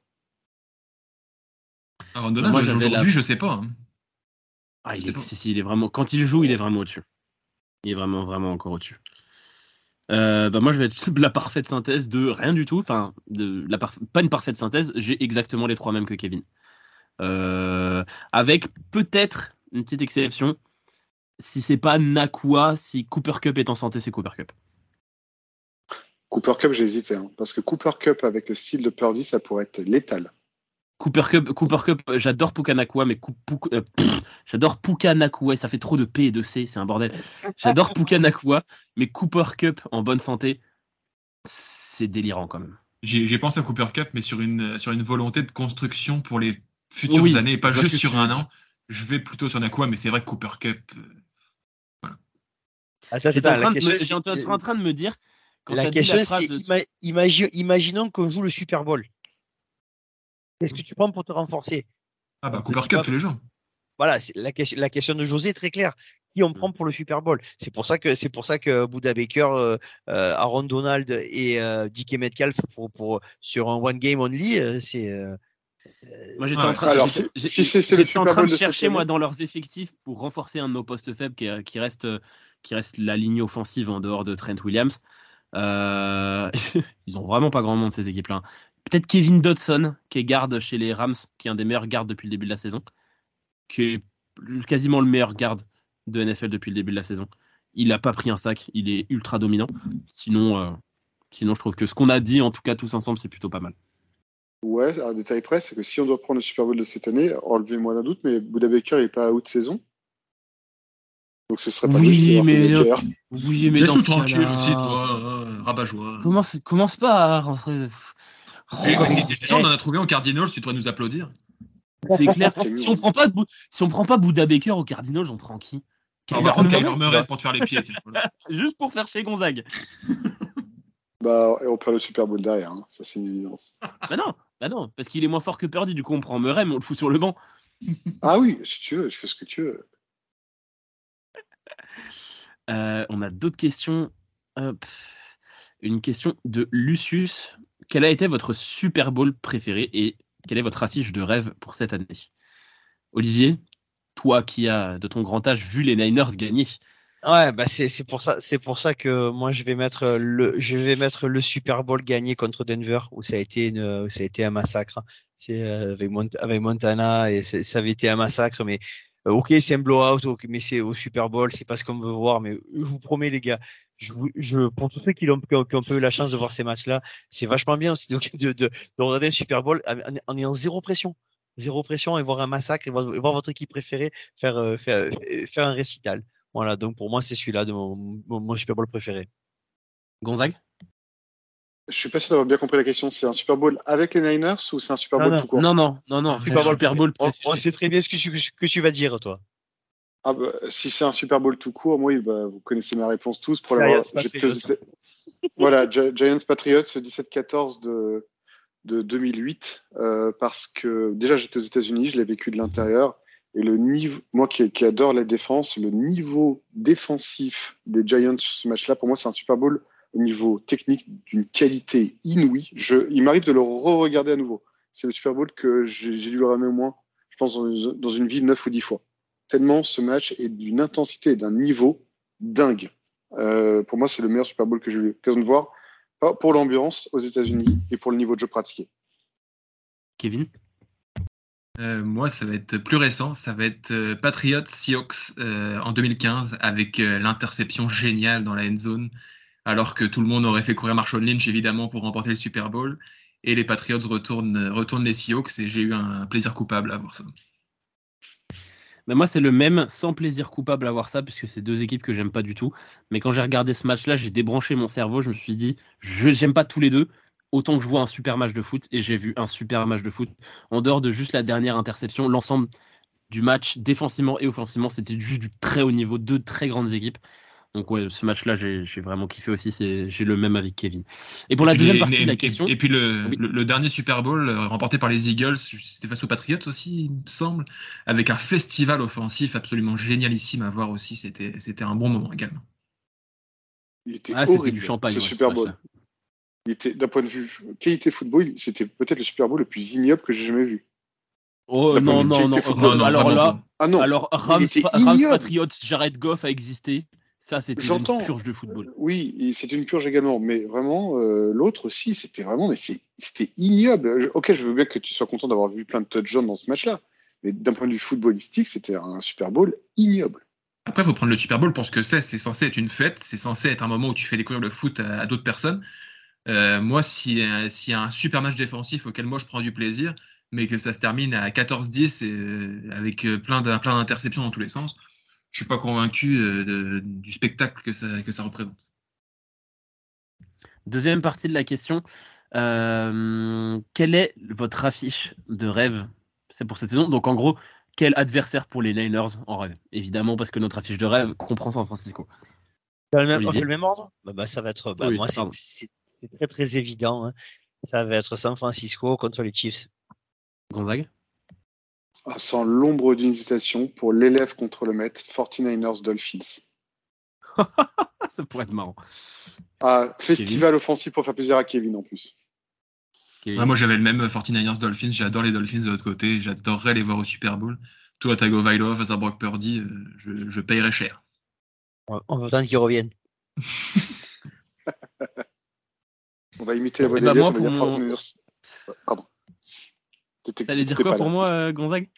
Aaron Donald, aujourd'hui, la- je sais pas. hein. Ah, il est, bon. si, si, il est vraiment. Quand il joue, il est vraiment au-dessus. Il est vraiment, vraiment encore au-dessus. Euh, bah moi, je vais être la parfaite synthèse de rien du tout. Enfin, de la parf- pas une parfaite synthèse. J'ai exactement les trois mêmes que Kevin. Euh, avec peut-être une petite exception. Si c'est pas Nakua, si Cooper Cup est en santé, c'est Cooper Cup. Cooper Cup, j'ai hésité. hein, parce que Cooper Cup, avec le style de Purdy, ça pourrait être létal. Cooper Cup, Cooper Cup, j'adore Pukanakua, mais euh, j'adore Pukanakua, ça fait trop de P et de C, c'est un bordel. J'adore Pukanakua, mais Cooper Cup en bonne santé, c'est délirant quand même. J'ai pensé à Cooper Cup, mais sur une, sur une volonté de construction pour les futures années, pas juste sur un an. Je vais plutôt sur Nakua, mais c'est vrai que Cooper Cup. J'étais en, train de me dire. la question, c'est imaginons qu'on joue le Super Bowl. Qu'est-ce que tu prends pour te renforcer? Ah, bah, Cooper Cup tous les jours. Voilà, la question, la question de José est très claire qui on mm. prend pour le Super Bowl? C'est pour ça que c'est pour ça que Buda Baker, euh, euh, Aaron Donald et euh, Dick Metcalf pour, pour sur un one game only, euh, c'est. Euh, moi j'étais en train, de, en train de chercher moi dans leurs effectifs pour renforcer un de nos postes faibles qui, qui reste qui reste la ligne offensive en dehors de Trent Williams. ils ont vraiment pas grand monde ces équipes-là. Peut-être Kevin Dodson qui est garde chez les Rams, qui est un des meilleurs gardes depuis le début de la saison, qui est quasiment le meilleur garde de NFL depuis le début de la saison. Il n'a pas pris un sac, il est ultra dominant. Sinon, euh, sinon, je trouve que ce qu'on a dit, en tout cas tous ensemble, c'est plutôt pas mal. Ouais, un détail près, c'est que si on doit prendre le Super Bowl de cette année, enlevez-moi d'un doute, mais Buda Baker n'est pas à haute saison. Donc ce serait pas oui, mais euh, oui, mais dans tranquille aussi, toi, euh, rabat-joie. Commence, commence pas à rentrer. Déjà, on en a trouvé en Cardinals, tu dois nous applaudir. C'est clair. si on prend pas, si on prend pas Buda Baker au Cardinals, on prend qui? On va prendre Kyler Murray pour te faire les pieds. Juste pour faire chez Gonzague. bah, et on prend le Super Bowl derrière, hein. ça c'est une évidence. bah non, bah non, parce qu'il est moins fort que Purdy, du coup on prend Murray, mais on le fout sur le banc. ah oui, si tu veux, je fais ce que tu veux. Euh, on a d'autres questions. Une question de Lucius. Quel a été votre Super Bowl préféré et quelle est votre affiche de rêve pour cette année? Olivier, toi qui as de ton grand âge vu les Niners gagner. Ouais, bah c'est pour ça c'est pour ça que moi je vais mettre le je vais mettre le Super Bowl gagné contre Denver où ça a été une ça a été un massacre. C'est euh, avec, Montana et ça avait été un massacre mais ok c'est un blowout mais c'est au Super Bowl c'est pas ce qu'on veut voir mais je vous promets les gars je, je pour tous ceux qui ont, qui ont, eu la chance de voir ces matchs là c'est vachement bien aussi de, de, de, regarder un Super Bowl en, en ayant zéro pression zéro pression et voir un massacre et voir, votre équipe préférée faire, euh, faire, euh, faire, un récital. Voilà, donc pour moi, c'est celui-là de mon, mon, Super Bowl préféré. Gonzague? Je suis pas sûr d'avoir bien compris la question. C'est un Super Bowl avec les Niners ou c'est un Super Bowl tout court? Non, non, non, non. Super Bowl, Super Bowl on, sait très bien ce que tu, que tu vas dire, toi. Ah bah, si c'est un Super Bowl tout court, moi, bah, vous connaissez ma réponse tous. Pour voilà, Giants Patriots 17-14 de, de 2008 euh, parce que déjà j'étais aux États-Unis, je l'ai vécu de l'intérieur et le niveau, moi qui, qui, adore la défense, le niveau défensif des Giants sur ce match-là, pour moi c'est un Super Bowl au niveau technique d'une qualité inouïe. Je, il m'arrive de le re-regarder à nouveau. C'est le Super Bowl que j'ai dû ramener au moins, je pense, dans, une vie neuf ou dix fois. Tellement ce match est d'une intensité et d'un niveau dingue. Euh, pour moi, c'est le meilleur Super Bowl que j'ai eu l'occasion de voir pour l'ambiance aux États-Unis et pour le niveau de jeu pratiqué. Kevin? Euh, moi, ça va être plus récent. Ça va être euh, Patriots Seahawks euh, en 2015 avec l'interception géniale dans la end zone, alors que tout le monde aurait fait courir Marshall Lynch évidemment pour remporter le Super Bowl. Et les Patriots retournent, retournent les Seahawks et j'ai eu un plaisir coupable à voir ça. Mais moi, c'est le même, sans plaisir coupable à voir ça, puisque c'est deux équipes que j'aime pas du tout. Mais quand j'ai regardé ce match-là, j'ai débranché mon cerveau. Je me suis dit, je j'aime pas tous les deux. Autant que je vois un super match de foot, et j'ai vu un super match de foot. En dehors de juste la dernière interception, l'ensemble du match, défensivement et offensivement, c'était juste du très haut niveau, deux très grandes équipes. Donc ouais, ce match-là, j'ai vraiment kiffé aussi. J'ai le même avis que Kevin. Et pour la deuxième partie de la question. Et puis le, le, dernier Super Bowl euh, remporté par les Eagles, c'était face aux Patriots aussi, il me semble, avec un festival offensif absolument génialissime à voir aussi. C'était un bon moment également. Il était ah, horrible, du champagne. Ce Super Bowl. D'un point de vue qualité football, c'était peut-être le Super Bowl le plus ignoble que j'ai jamais vu. Oh non non non, non, Alors là, ah non. alors Rams, Rams Patriots, Jared Goff a existé. Ça, c'était une purge de football. Oui, c'est une purge également, mais vraiment, euh, l'autre aussi, c'était vraiment, mais c'était ignoble. Ok, je veux bien que tu sois content d'avoir vu plein de touchdowns dans ce match-là, mais d'un point de vue footballistique, c'était un Super Bowl ignoble. Après, il faut prendre le Super Bowl pour ce que c'est. C'est censé être une fête, c'est censé être un moment où tu fais découvrir le foot à, d'autres personnes. Euh, moi, s'il y a un super match défensif auquel moi je prends du plaisir, mais que ça se termine à 14-10 euh, avec plein d'interceptions dans tous les sens, je suis pas convaincu euh, du spectacle que ça, que ça représente. Deuxième partie de la question. Euh, quelle est votre affiche de rêve? C'est pour cette saison. Donc en gros, quel adversaire pour les Niners en rêve? Évidemment, parce que notre affiche de rêve comprend San Francisco. Le même, on Olivier fait le même ordre? Bah, bah, Ça va être. Bah, Oui, moi, c'est- très très évident. hein. Ça va être San Francisco contre les Chiefs. Gonzague? Sans l'ombre d'une hésitation, pour l'élève contre le maître, 49ers Dolphins. Ah, Ça pourrait être marrant. Ah, festival offensif pour faire plaisir à Kevin en plus. Kevin. Ouais, moi j'avais le même 49ers Dolphins, j'adore les Dolphins de l'autre côté, j'adorerais les voir au Super Bowl. Toi, Tagovailoa face à Brock Purdy, euh, je, je payerais cher. On va attendre qu'ils reviennent. On va imiter la voix Eh ben, d'Eliott, moi, on va dire pour mon- 49ers. Pardon. T'allais dire quoi pour là. moi, euh, Gonzague?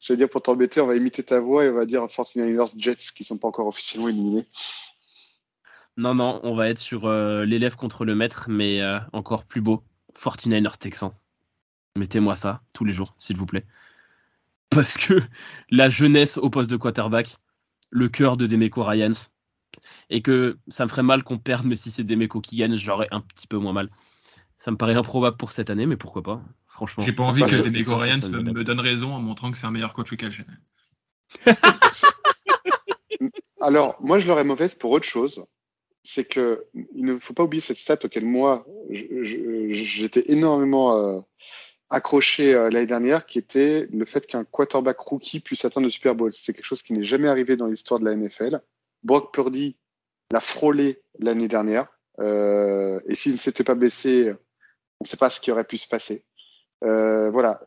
J'allais dire pour t'embêter, on va imiter ta voix et on va dire 49ers Jets qui sont pas encore officiellement éliminés. Non, non, on va être sur euh, l'élève contre le maître, mais euh, encore plus beau. 49ers Texans. Mettez-moi ça tous les jours, s'il vous plaît. Parce que la jeunesse au poste de quarterback, le cœur de Demeco Ryans, et que ça me ferait mal qu'on perde, mais si c'est Demeco qui gagne, j'aurais un petit peu moins mal. Ça me paraît improbable pour cette année, mais pourquoi pas Franchement. J'ai pas envie Enfin, que les une me, donnent raison en montrant que c'est un meilleur coach que. Alors, moi, je l'aurais mauvaise pour autre chose. C'est que il ne faut pas oublier cette stat auquel moi, j'étais énormément euh, accroché euh, l'année dernière, qui était le fait qu'un quarterback rookie puisse atteindre le Super Bowl. C'est quelque chose qui n'est jamais arrivé dans l'histoire de la NFL. Brock Purdy l'a frôlé l'année dernière. Euh, et s'il ne s'était pas blessé, on ne sait pas ce qui aurait pu se passer. Euh, voilà.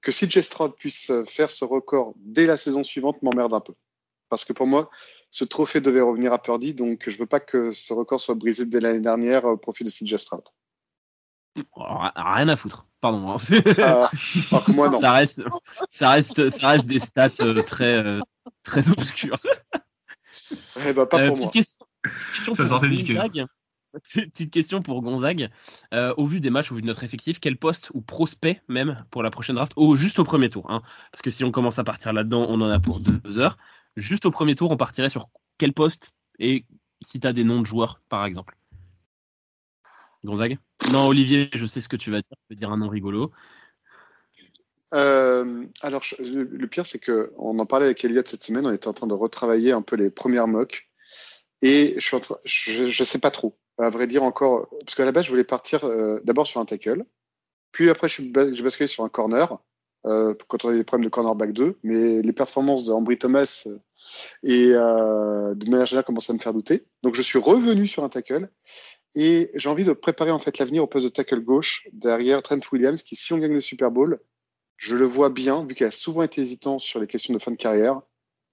Que CJ Stroud puisse faire ce record dès la saison suivante m'emmerde un peu. Parce que pour moi, ce trophée devait revenir à Purdy, donc je veux pas que ce record soit brisé dès l'année dernière au profit de CJ Stroud. Oh, rien à foutre. Pardon. hein, Euh, alors que moi, non. ça reste, ça reste, ça reste des stats euh, très, euh, très obscures. Eh ben, pas Euh, pour petite moi. question, question Ça pour sortait du. Petite question pour Gonzague. Euh, au vu des matchs, au vu de notre effectif, quel poste ou prospect même pour la prochaine draft, juste au premier tour, hein, parce que si on commence à partir là-dedans, on en a pour deux heures. Juste au premier tour, on partirait sur quel poste? Et si tu as des noms de joueurs, par exemple? Gonzague? Non, Olivier, je sais ce que tu vas dire. Tu vas dire un nom rigolo. Euh, alors, je- le pire, c'est que on en parlait avec Elliot cette semaine. On était en train de retravailler un peu les premières mocks, et je je, je sais pas trop. À vrai dire encore, parce qu'à la base, je voulais partir euh, d'abord sur un tackle, puis après, j'ai basculé sur un corner. Euh, quand on a des problèmes de cornerback 2, mais les performances d'Ambry Thomas euh, et euh, de manière générale commencent à me faire douter. Donc je suis revenu sur un tackle et j'ai envie de préparer en fait l'avenir au poste de tackle gauche derrière Trent Williams qui, si on gagne le Super Bowl, je le vois bien, vu qu'il a souvent été hésitant sur les questions de fin de carrière,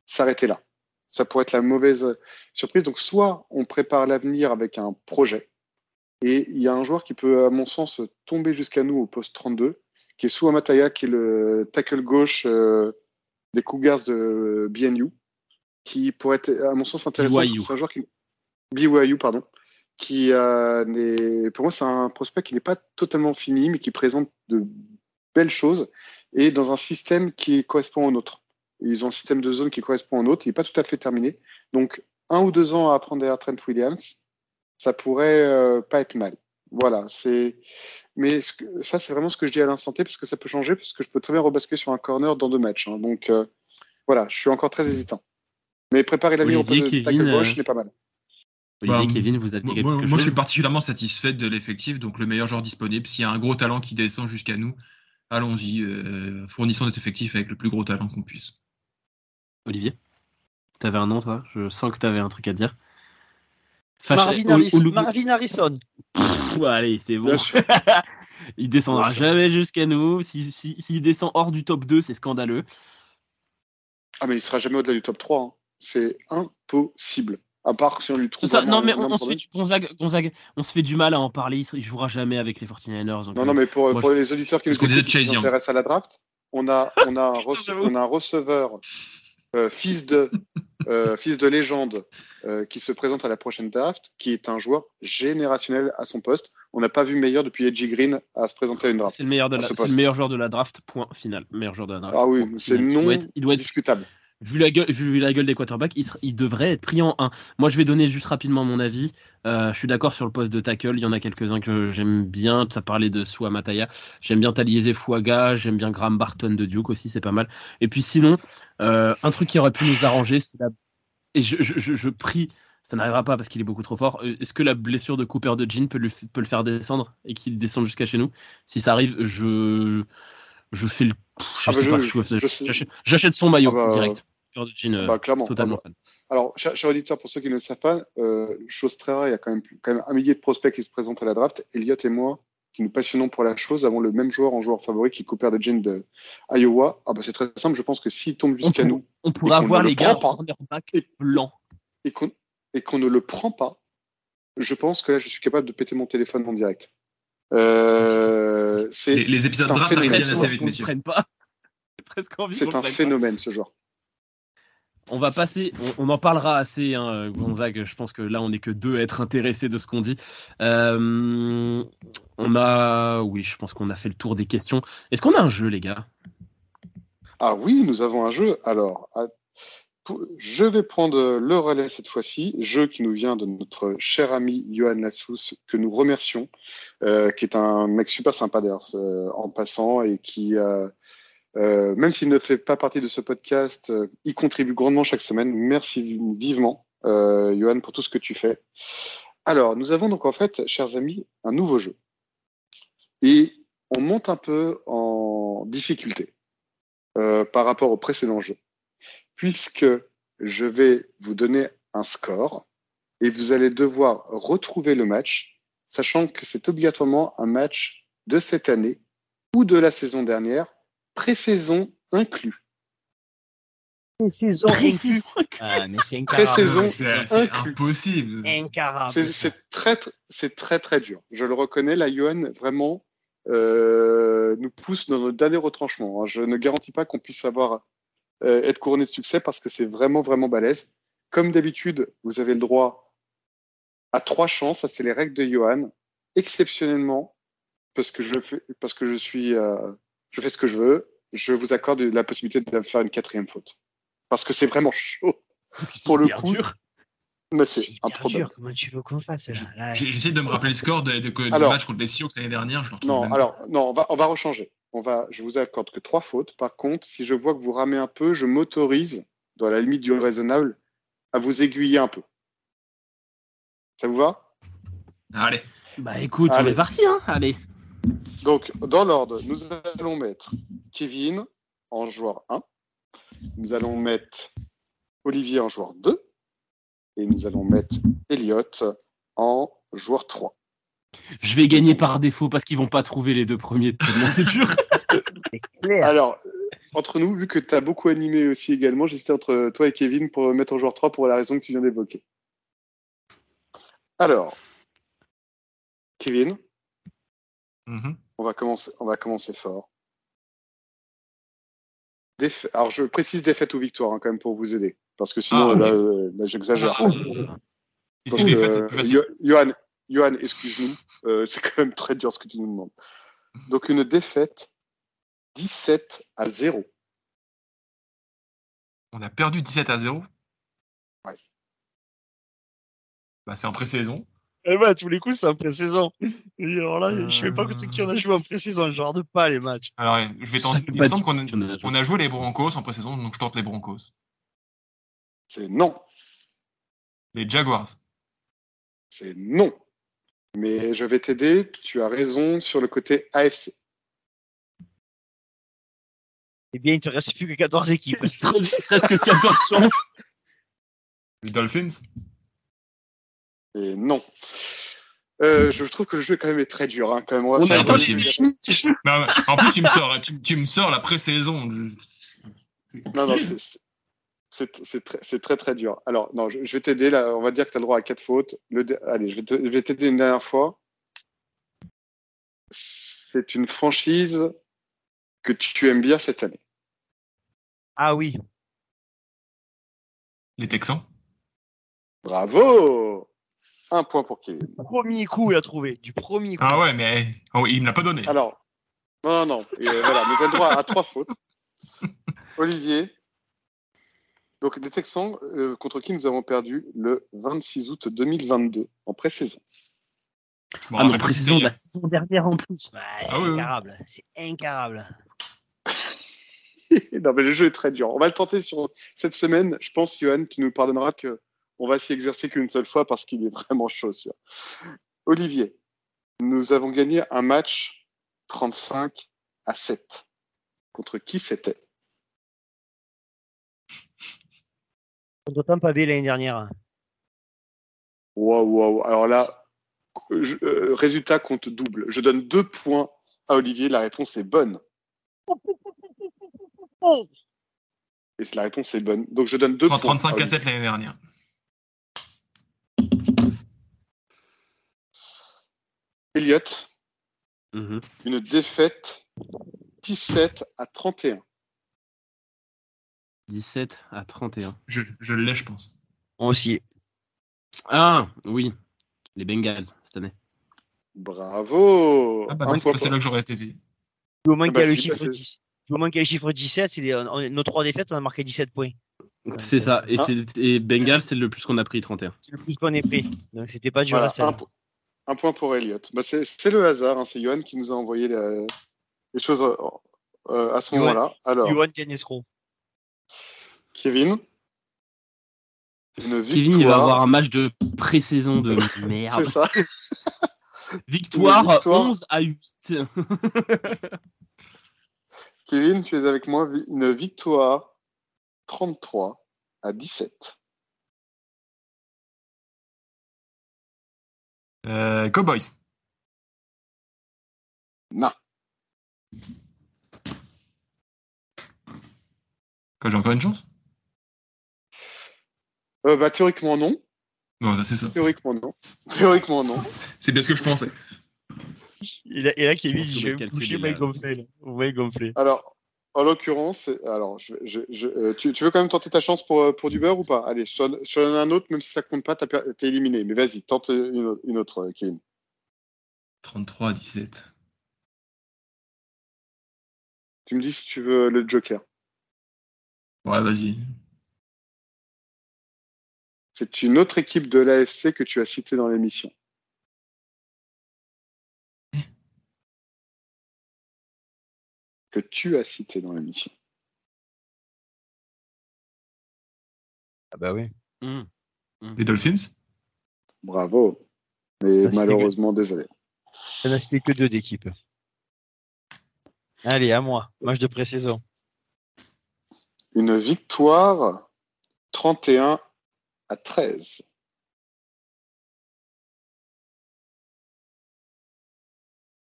s'arrêter là. Ça pourrait être la mauvaise surprise. Donc, soit on prépare l'avenir avec un projet, et il y a un joueur qui peut, à mon sens, tomber jusqu'à nous au poste 32, qui est Sua Mataya, qui est le tackle gauche euh, des Cougars de BNU, qui pourrait être, à mon sens, intéressant. BYU. C'est un joueur qui. BYU, pardon. Qui, euh, pour moi, c'est un prospect qui n'est pas totalement fini, mais qui présente de belles choses et dans un système qui correspond au nôtre. Ils ont un système de zone qui correspond au nôtre, il n'est pas tout à fait terminé. Donc, un ou deux ans à apprendre derrière Trent Williams, ça pourrait euh, pas être mal. Voilà, c'est. Mais ce que- ça, c'est vraiment ce que je dis à l'instant T, parce que ça peut changer, parce que je peux très bien rebasculer sur un corner dans deux matchs. hein. Donc, euh, voilà, je suis encore très hésitant. Mais préparer l'avenir au poste de Kevin, tackle gauche euh, n'est pas mal. Olivier, Bah, Kevin, vous êtes Moi, je suis particulièrement satisfait de l'effectif, donc le meilleur joueur disponible. S'il y a un gros talent qui descend jusqu'à nous, allons-y, euh, fournissons notre effectif avec le plus gros talent qu'on puisse. Olivier T'avais un nom, toi? Je sens que t'avais un truc à dire. Fâche- Marvin, Harris- Harrison. Ouais, allez, c'est bon. Il descendra jamais jusqu'à nous. S'il si, s'il descend hors du top 2, c'est scandaleux. Ah, mais il sera jamais au-delà du top 3. hein. C'est impossible. À part si on lui trouve. ça. Non, mais on, on se fait du Gonzague, Gonzague, on se fait du mal à en parler. Il, se- il jouera jamais avec les 49ers. donc, Non, euh, non, mais pour, Moi, pour je- les auditeurs qui nous écoutent, qui s'intéressent à la draft, on a, on a, un, rece- j'avoue. on a un receveur, euh, fils, de, euh, fils de légende, euh, qui se présente à la prochaine draft, qui est un joueur générationnel à son poste. On n'a pas vu meilleur depuis Edgy Green à se présenter à une draft. C'est le meilleur de la- le joueur de la draft. Point final. Meilleur joueur de la draft. Ah oui, c'est. Il non doit être, il doit être discutable. Vu la gueule, vu la gueule des quarterbacks, il, il, devrait être pris en 1. Moi, je vais donner juste rapidement mon avis. Euh, je suis d'accord sur le poste de tackle. Il y en a quelques-uns que j'aime bien. Tu as parlé de Sua Mataya. J'aime bien Taliese Fouaga. J'aime bien Graham Barton de Duke aussi. C'est pas mal. Et puis sinon, euh, un truc qui aurait pu nous arranger, c'est la... Et je, je, je, je prie, ça n'arrivera pas parce qu'il est beaucoup trop fort. Euh, est-ce que la blessure de Cooper de Jean peut, peut le faire descendre et qu'il descende jusqu'à chez nous? Si ça arrive, je, je fais le. Je ah bah pas, j'achète son maillot ah bah, direct. Euh, bah, clairement. Totalement fan. Alors, cher, cher, auditeur, pour ceux qui ne le savent pas, euh, chose très rare, il y a quand même, quand même un millier de prospects qui se présentent à la draft. Elliot et moi, qui nous passionnons pour la chose, avons le même joueur en joueur favori qui est Cooper de Jean de Iowa. Ah bah, c'est très simple, je pense que s'il tombe jusqu'à nous. On pourrait avoir les gars cornerback blanc. Et qu'on et qu'on ne le prend pas, je pense que là, je suis capable de péter mon téléphone en direct. Euh, les, les, épisodes draft arrivent bien assez vite, messieurs. Pas. C'est un phénomène, ce genre. On va passer, on, en parlera assez, hein, Gonzague. Je pense que là, on n'est que deux à être intéressés de ce qu'on dit. Euh, on a, oui, je pense qu'on a fait le tour des questions. Est-ce qu'on a un jeu, les gars? Ah oui, nous avons un jeu. Alors, je vais prendre le relais cette fois-ci, jeu qui nous vient de notre cher ami Johan Lassous, que nous remercions, euh, qui est un mec super sympa d'ailleurs euh, en passant et qui, euh, euh, même s'il ne fait pas partie de ce podcast, euh, il contribue grandement chaque semaine. Merci vivement, euh, Johan, pour tout ce que tu fais. Alors, nous avons donc en fait, chers amis, un nouveau jeu. Et on monte un peu en difficulté par rapport au précédent jeu puisque je vais vous donner un score et vous allez devoir retrouver le match, sachant que c'est obligatoirement un match de cette année ou de la saison dernière, pré-saison inclus. Pré-saison inclus. Ah, mais c'est impossible. C'est très, c'est très très dur. Je le reconnais, la Yuan vraiment euh, nous pousse dans notre dernier retranchement. Hein. Je ne garantis pas qu'on puisse avoir euh, être couronné de succès parce que c'est vraiment, vraiment balèze. Comme d'habitude, vous avez le droit à trois chances. Ça, c'est les règles de Johan. Exceptionnellement, parce que je fais, parce que je suis, euh, je fais ce que je veux, je vous accorde la possibilité de faire une quatrième faute. Parce que c'est vraiment chaud. Pour le coup. Dur. Mais c'est improbable. Comment tu veux qu'on fasse là, J'essaie de me rappeler le score de, de, de match contre les Sioux l'année dernière. Je non, alors, non, on va, on va rechanger on va, je vous accorde que trois fautes. Par contre, si je vois que vous ramez un peu, je m'autorise, dans la limite du raisonnable, à vous aiguiller un peu. Ça vous va? Allez. Bah écoute, on est parti, hein Allez. Donc, dans l'ordre, nous allons mettre Kevin en joueur 1. Nous allons mettre Olivier en joueur 2. Et nous allons mettre Elliot en joueur 3. Je vais gagner par défaut parce qu'ils vont pas trouver les deux premiers tellement c'est dur. Alors, entre nous, vu que tu as beaucoup animé aussi également, j'hésitais entre toi et Kevin pour mettre en joueur 3 pour la raison que tu viens d'évoquer. Alors, Kevin, mm-hmm. on, va commencer, on va commencer fort. Alors, je précise défaite ou victoire hein, quand même pour vous aider, parce que sinon, ah, là, euh, là j'exagère. Johan, Johan, excuse-nous, euh, c'est quand même très dur ce que tu nous demandes. Donc une défaite 17 à 0. On a perdu 17 à 0 Ouais. Bah, c'est en pré-saison. Eh ben, à tous les coups, c'est en pré-saison. Alors là, je sais pas qui en a joué en pré-saison, je regarde pas les matchs. Alors, je vais tenter. Il me semble qu'on a, on a joué les Broncos en pré-saison, donc je tente les Broncos. C'est non. Les Jaguars. C'est non. Mais je vais t'aider. Tu as raison sur le côté AFC. Eh bien, il te reste plus que 14 équipes. Presque 14 chances. Les Dolphins Et non. Euh, je trouve que le jeu quand même est très dur. Hein, quand même. On a impossible. non, en plus, tu me sors, tu, tu me sors la pré-saison. Non, non, c'est très, très, très dur. Alors, non, je, vais t'aider. Là, on va dire que tu as le droit à quatre fautes. Le, allez, je vais t'aider une dernière fois. C'est une franchise que tu aimes bien cette année. Ah oui. Les Texans. Bravo Un point pour Kevin. Premier coup, il a trouvé. Du premier coup. Ah ouais, mais oh, il ne l'a pas donné. Alors, non, non. Et, voilà, mais tu as le droit à trois fautes. Olivier Donc des Texans euh, contre qui nous avons perdu le 26 août 2022 en pré-saison. Bon, Ah, mais précision de la saison dernière en plus. C'est Ah oui. incarable. C'est incarable. non mais le jeu est très dur. On va le tenter sur cette semaine. Je pense, Johan, tu nous pardonneras que on va s'y exercer qu'une seule fois parce qu'il est vraiment chaud. celui-là. Olivier, nous avons gagné un match 35 à 7. Contre qui c'était? Contre Tampa Bay l'année dernière. Waouh, waouh. Alors là, je- euh, résultat compte double. Je donne deux points à Olivier. La réponse est bonne. Et la réponse est bonne. Donc je donne deux 30, points. 35 à Olivier. 7 l'année dernière. Elliot, Mhm. une défaite 17 à 31. 17 à 31. Je, je l'ai, je pense. Moi aussi. Ah, oui. Les Bengals, cette année. Bravo Ah bah c'est pas celle-là que j'aurais été. Du moment Ah qu'il y a le si, chiffre bah c'est- 10 du moment qu'il y a le chiffre 17, c'est nos trois défaites, on a marqué 17 points. C'est ça. Et, Ah. c'est- et Bengals, c'est le plus qu'on a pris, 31. C'est le plus qu'on ait pris. Donc c'était pas dur Voilà, à ça. un, un point pour Elliot. Bah, c'est le hasard, hein, c'est Johan qui nous a envoyé les, les choses euh, euh, à ce moment-là. Alors, Johan Canescro. Kevin une victoire. Kevin, il va avoir un match de pré-saison de merde. C'est ça. Victoire, victoire. 11 à 8. Kevin, tu es avec moi. Une victoire 33 à 17. Euh, Cowboys. Non. Quoi, j'ai encore une chance Euh, bah, théoriquement, non. Bon, c'est ça. Théoriquement, non. Théoriquement, non. C'est bien ce que je pensais. Et là, et là Kevin, Je je vais là. Vous m'avez gonflé. Alors, en l'occurrence, alors, je, je, je- euh, tu, tu veux quand même tenter ta chance pour, euh, pour du beurre ou pas? Allez, je te donne- un autre, même si ça compte pas, t'es éliminé. Mais vas-y, tente une, autre- une autre, euh, Kevin. 33 à 17. Tu me dis si tu veux le Joker. Ouais, vas-y. C'est une autre équipe de l'AFC que tu as citée dans l'émission. Que tu as cité dans l'émission. Ah bah oui. Hmm. Les Dolphins? Bravo. Mais malheureusement, désolé. Ça n'a cité que deux d'équipes. Allez, à moi. Match de pré-saison. Une victoire 31 à 13.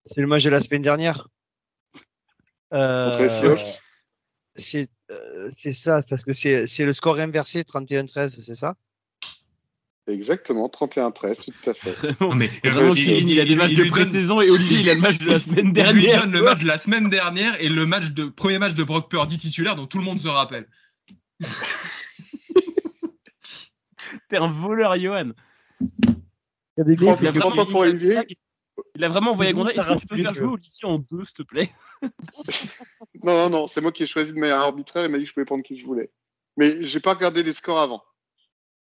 C'est le match de la semaine dernière? Euh, Contre les Seahawks c'est euh, c'est ça, parce que c'est le score inversé, 31-13, c'est ça? Exactement, 31 à 13, tout à fait. Non, mais vraiment, il- il a des il- matchs il de pré-saison et Olivier, il a le match de la semaine Il lui dernière. donne le match de la semaine dernière et le match de premier match de Brock Purdy titulaire dont tout le monde se rappelle. T'es un voleur, Johan. Il y a des Trente- Il a trente vraiment, points pour Olivier. Il a vraiment envoyé à Kevin, Gonda. ça Est-ce que tu peux faire jouer Olivier en deux, s'il te plaît? Non, non, non, c'est moi qui ai choisi de manière arbitraire. Il m'a dit que je pouvais prendre qui je voulais. Mais j'ai pas regardé les scores avant.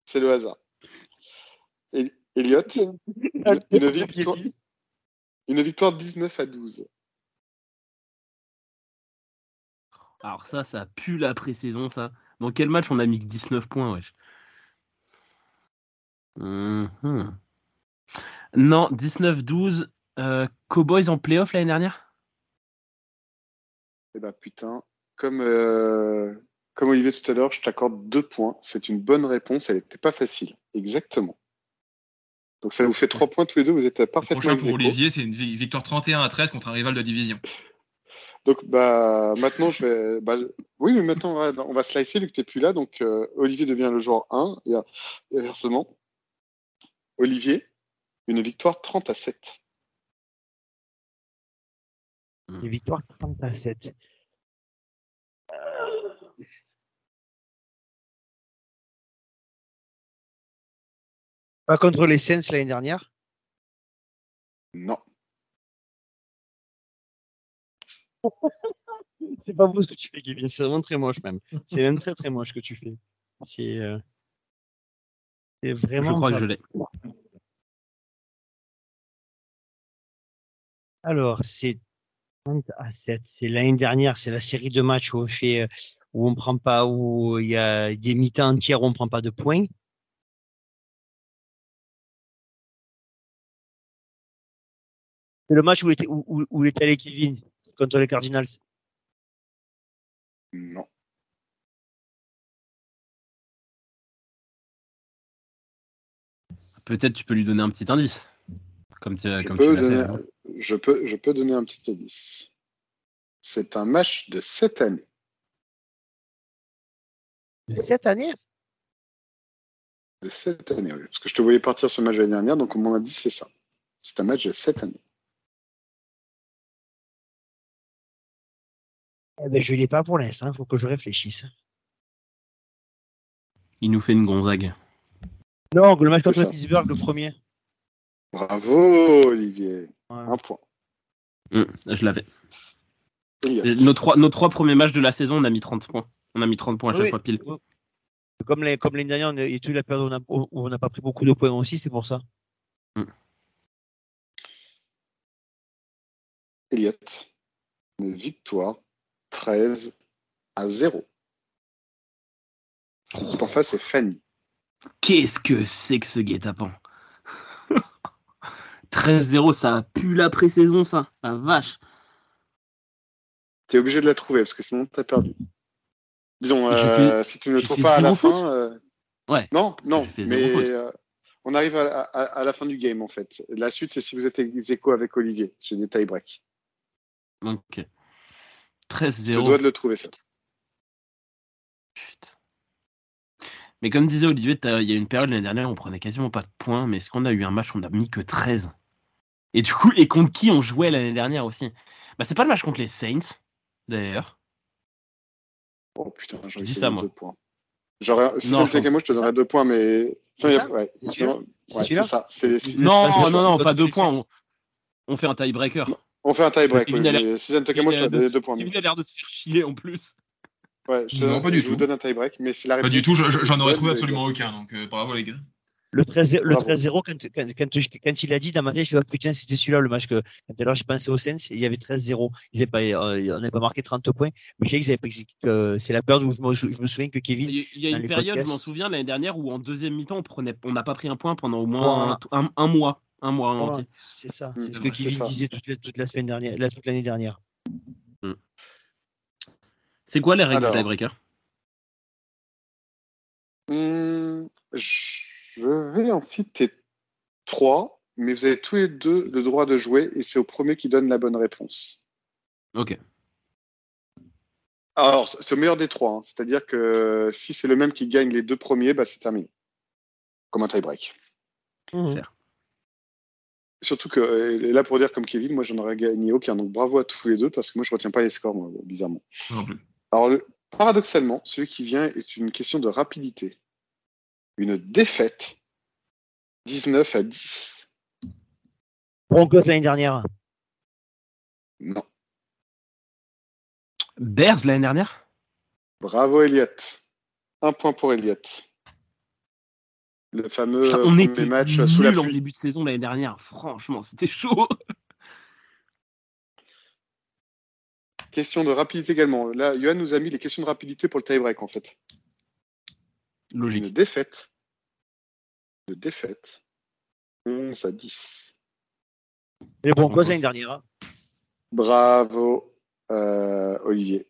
C'est le hasard. Et- Elliot, une, victoire, une victoire 19 à 12. Alors ça, ça pue la pré-saison, ça. Dans quel match on a mis que 19 points, wesh? Mhm. Non, 19-12. euh, Cowboys en playoff l'année dernière? Eh ben putain, comme, euh, comme Olivier tout à l'heure, je t'accorde deux points. C'est une bonne réponse. Elle n'était pas facile. Exactement. Donc ça vous fait trois points tous les deux. Vous êtes Le parfaitement prochain ex pour. Olivier, c'est une vi- victoire 31 à 13 contre un rival de division. Donc bah maintenant je vais bah, oui mais maintenant on va, on va slicer vu que t'es plus là donc euh, Olivier devient le joueur 1 et, euh, et inversement Olivier une victoire 30 à 7 Une victoire 30 à 7. Euh, Pas contre les Saints l'année dernière? non C'est pas beau ce que tu fais, Kevin. C'est vraiment très moche, même. C'est même très très moche ce que tu fais. C'est euh, c'est Je vraiment. crois que pas- je l'ai. Alors, c'est 30 à 7. C'est l'année dernière, c'est la série de matchs où on fait, euh, où on prend pas, où il y a des mi-temps entières où on prend pas de points. C'est le match où il était, où, où, où il était allé Kevin contre les Cardinals. Non. Peut-être tu peux lui donner un petit indice. Comme tu, Je comme peux, tu l'as fait. donner, avant. Je, peux, je peux donner un petit indice. C'est un match de cette année. De Cette année? De cette année, oui. Parce que je te voyais partir ce match l'année dernière, donc on m'en a dit c'est ça. C'est un match de cette année. Eh ben, je l'ai pas pour l'instant. Il faut que je réfléchisse. Il nous fait une Gonzague. Non, le match contre. Pittsburgh, le premier. Bravo, Olivier. Un point. Hum, je l'avais. Elliot. Nos trois, nos trois premiers matchs de la saison, on a mis 30 points. On a mis 30 points à chaque Oui. fois pile. Comme l'année comme dernière, on a, toute la période où on n'a pas pris beaucoup de points aussi, c'est pour ça. Elliot. Une victoire 13 à 0. L'équipe en face, c'est Fanny. Qu'est-ce que c'est que ce guet-apens? 13-0, ça a pu la pré-saison, ça. La vache. Tu es obligé de la trouver parce que sinon, tu as perdu. Disons, euh, si tu ne trouves pas à la fin. euh, Ouais. Non, non, mais euh, on arrive à, à- à la fin du game en fait. La suite, c'est si vous êtes ex aequo avec Olivier. J'ai des tie break. Ok. Je 13-0. dois de le trouver, ça. Putain. Mais comme disait Olivier, t'as- il y a une période l'année dernière où on prenait quasiment pas de points, mais est-ce qu'on a eu un match où on a mis que 13 Et du coup, et contre qui on jouait l'année dernière aussi? Bah, c'est pas le match contre les Saints, d'ailleurs. Oh putain, j'aurais dis ça, deux moi. points. J'aurais, si Non, c'était je- moi, je te donnerais deux points, mais. C'est Ça, ça ouais, C'est sûr sinon- C'est ouais, celui-là? c'est ça. C'est- c'est- Non, non, non, pas deux c'est- On, on fait un tie-breaker. On fait un tie break. Kevin Oui, mais si c'était moi, je te donnerais deux de- points. Kevin a l'air de se faire chier en plus. Ouais, je, te Non, pas du je vous tout. donne un tie break, mais c'est la Pas du tout, je- je- j'en aurais trouvé absolument aucun, donc euh, bravo les gars. Le 13 le Bravo. 13-0, quand, quand, quand, je- quand il a dit dans ma tête, je me suis dit, ah, putain, c'était celui-là le match que, quand alors j'ai pensé au Sens, il y avait 13-0. Ils avaient pas, euh, on n'avait pas marqué 30 points, mais je sais qu'ils avaient pas, que c'est la période où je me, je me souviens que Kevin, Il y a- une période, je m'en souviens, l'année dernière, où en deuxième mi-temps, on prenait, on n'a pas pris un point pendant au moins un, un- un mois. Un mois c'est ça, Mm, c'est ce que Kevin ça. disait toute la, toute la semaine dernière, la, toute l'année dernière. C'est quoi les règles Alors. du tiebreaker? Hum, je vais en citer trois, mais vous avez tous les deux le droit de jouer et c'est au premier qui donne la bonne réponse. Ok. Alors, c'est au meilleur des trois, hein. c'est-à-dire que si c'est le même qui gagne les deux premiers, bah, c'est terminé. Comme un tie-break. Faire. Surtout que, euh, et là pour dire comme Kevin, moi j'en aurais gagné aucun, donc bravo à tous les deux parce que moi je retiens pas les scores, moi, bizarrement. Non plus. Alors, le- paradoxalement, celui qui vient est une question de rapidité. Une défaite 19 à 10. Broncos l'année dernière. Non. Bears l'année dernière? Bravo Elliot. Un point pour Elliot. Le fameux Putain, On premier était match sous la nuls en pluie. début de saison l'année dernière. Franchement, c'était chaud. Question de rapidité également. Là, Johan nous a mis les questions de rapidité pour le tie-break en fait. Logique. Une défaite. Une défaite. 11 à 10. Les Broncos l'année dernière. hein. Bravo euh, Olivier.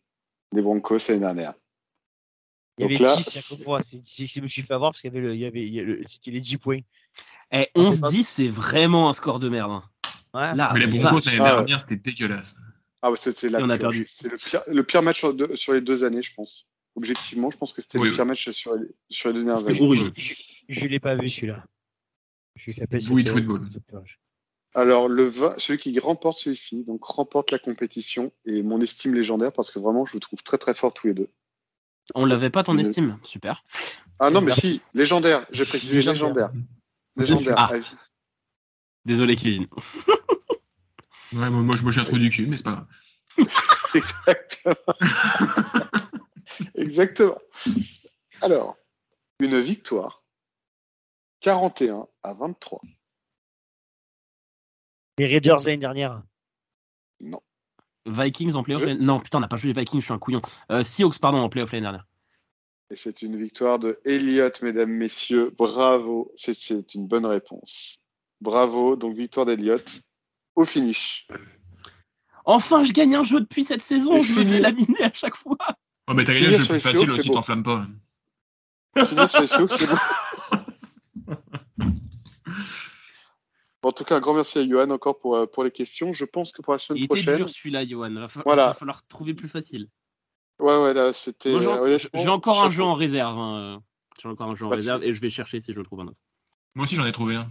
Des Broncos l'année dernière. Il y Donc avait là, 10 chaque fois. C'est c'est- c'est- je me suis fait avoir parce qu'il y avait le, il y avait, il y a le- c'était les 10 points. Eh, On fait 11-10, c'est vraiment un score de merde. hein. Ouais. Là, Mais les. Broncos l'année Ah, ouais. dernière, c'était dégueulasse. Ah, ouais, c'est la on a purge. perdu. C'est le pire, le pire match de- sur les deux années, je pense. Objectivement, je pense que c'était Oui, le oui. pire match sur les, sur les deux dernières années. horrible. Je l'ai pas vu celui-là. Je l'ai appelé Oui, football. Alors, le vin- celui qui remporte celui-ci, donc remporte la compétition et mon estime légendaire parce que vraiment, je vous trouve très très fort tous les deux. On l'avait pas ton estime? Super. Ah non, mais Merci. si, légendaire, j'ai précisé Légendaire. légendaire. Légendaire, Ah. à vie. Désolé, Kevin. Ouais, moi, moi, je me suis un trou du cul, mais c'est pas grave. Exactement. Exactement. Alors, une victoire 41 à 23. Les Raiders l'année dernière. Non. Vikings en playoff. Je- Non, putain, on n'a pas joué les Vikings, je suis un couillon. Euh, Seahawks, pardon, en playoff l'année dernière. Et c'est une victoire de Elliott, mesdames, messieurs. Bravo. C'est- une bonne réponse. Bravo. Donc, victoire d'Elliott au finish. Enfin, je gagne un jeu depuis cette saison, Et je me fini. fais laminer à chaque fois. Oh, mais t'as gagné le jeu plus facile aussi, t'enflamme pas. Finir sur c'est bon. En tout cas, un grand merci à Johan encore pour, euh, pour les questions. Je pense que pour la semaine Il était prochaine. dur celui-là, Johan. Va, Voilà. va falloir trouver plus facile. Ouais, ouais, là, c'était. J'ai- encore un jeu en réserve. hein. J'ai encore un jeu en Pas réserve et je vais chercher si je trouve un autre. Moi aussi, j'en ai trouvé un.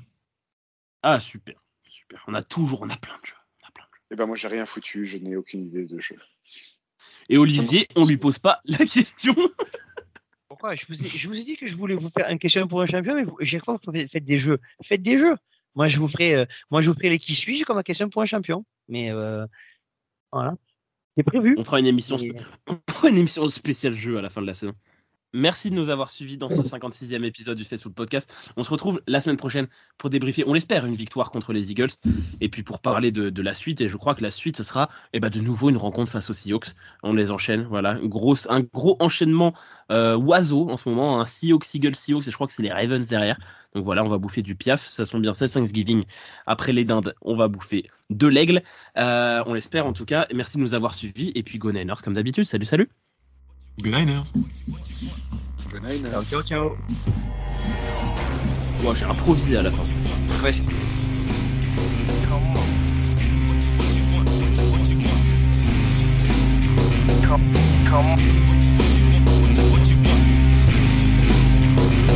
Ah, super. Super. On a toujours, on a plein de jeux. On a plein de jeux. Eh ben, moi, j'ai rien foutu. Je n'ai aucune idée de jeu. Et Olivier, on lui pose pas la question. Pourquoi? Je vous, ai, je vous ai dit que je voulais vous faire une question pour un champion, mais vous, chaque fois vous faites des jeux. Faites des jeux. Moi, je vous ferai, euh, moi, je vous ferai les qui suis-je comme question pour un champion. Mais euh, voilà, c'est prévu. On fera une émission, Et- on fera une émission spéciale jeu à la fin de la saison. Merci de nous avoir suivis dans ce 56e épisode du Facebook Podcast. On se retrouve la semaine prochaine pour débriefer, on l'espère, une victoire contre les Eagles. Et puis pour parler de, la suite. Et je crois que la suite, ce sera eh ben, de nouveau une rencontre face aux Seahawks. On les enchaîne. Voilà. Grosse, un gros enchaînement euh, oiseau en ce moment. Un Seahawks, Eagles, Seahawks. Et je crois que c'est les Ravens derrière. Donc voilà, on va bouffer du piaf. Ça sent bien, c'est Thanksgiving. Après les dindes, on va bouffer de l'aigle. Euh, on l'espère en tout cas. Merci de nous avoir suivis. Et puis Go Niners comme d'habitude. Salut, salut. Good Niners. Good night, Ciao, ciao. Wow, J'ai improvisé à la fin. Ouais, c'est-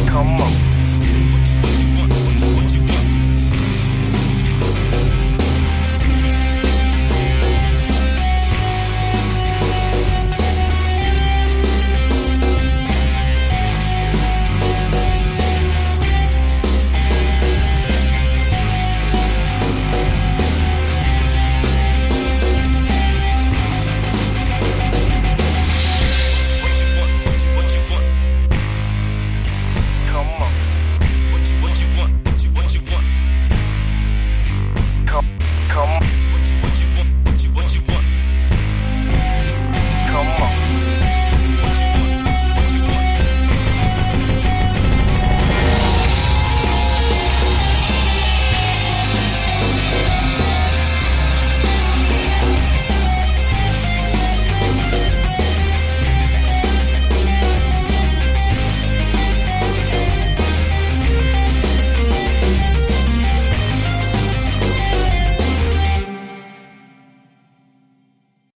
Come on.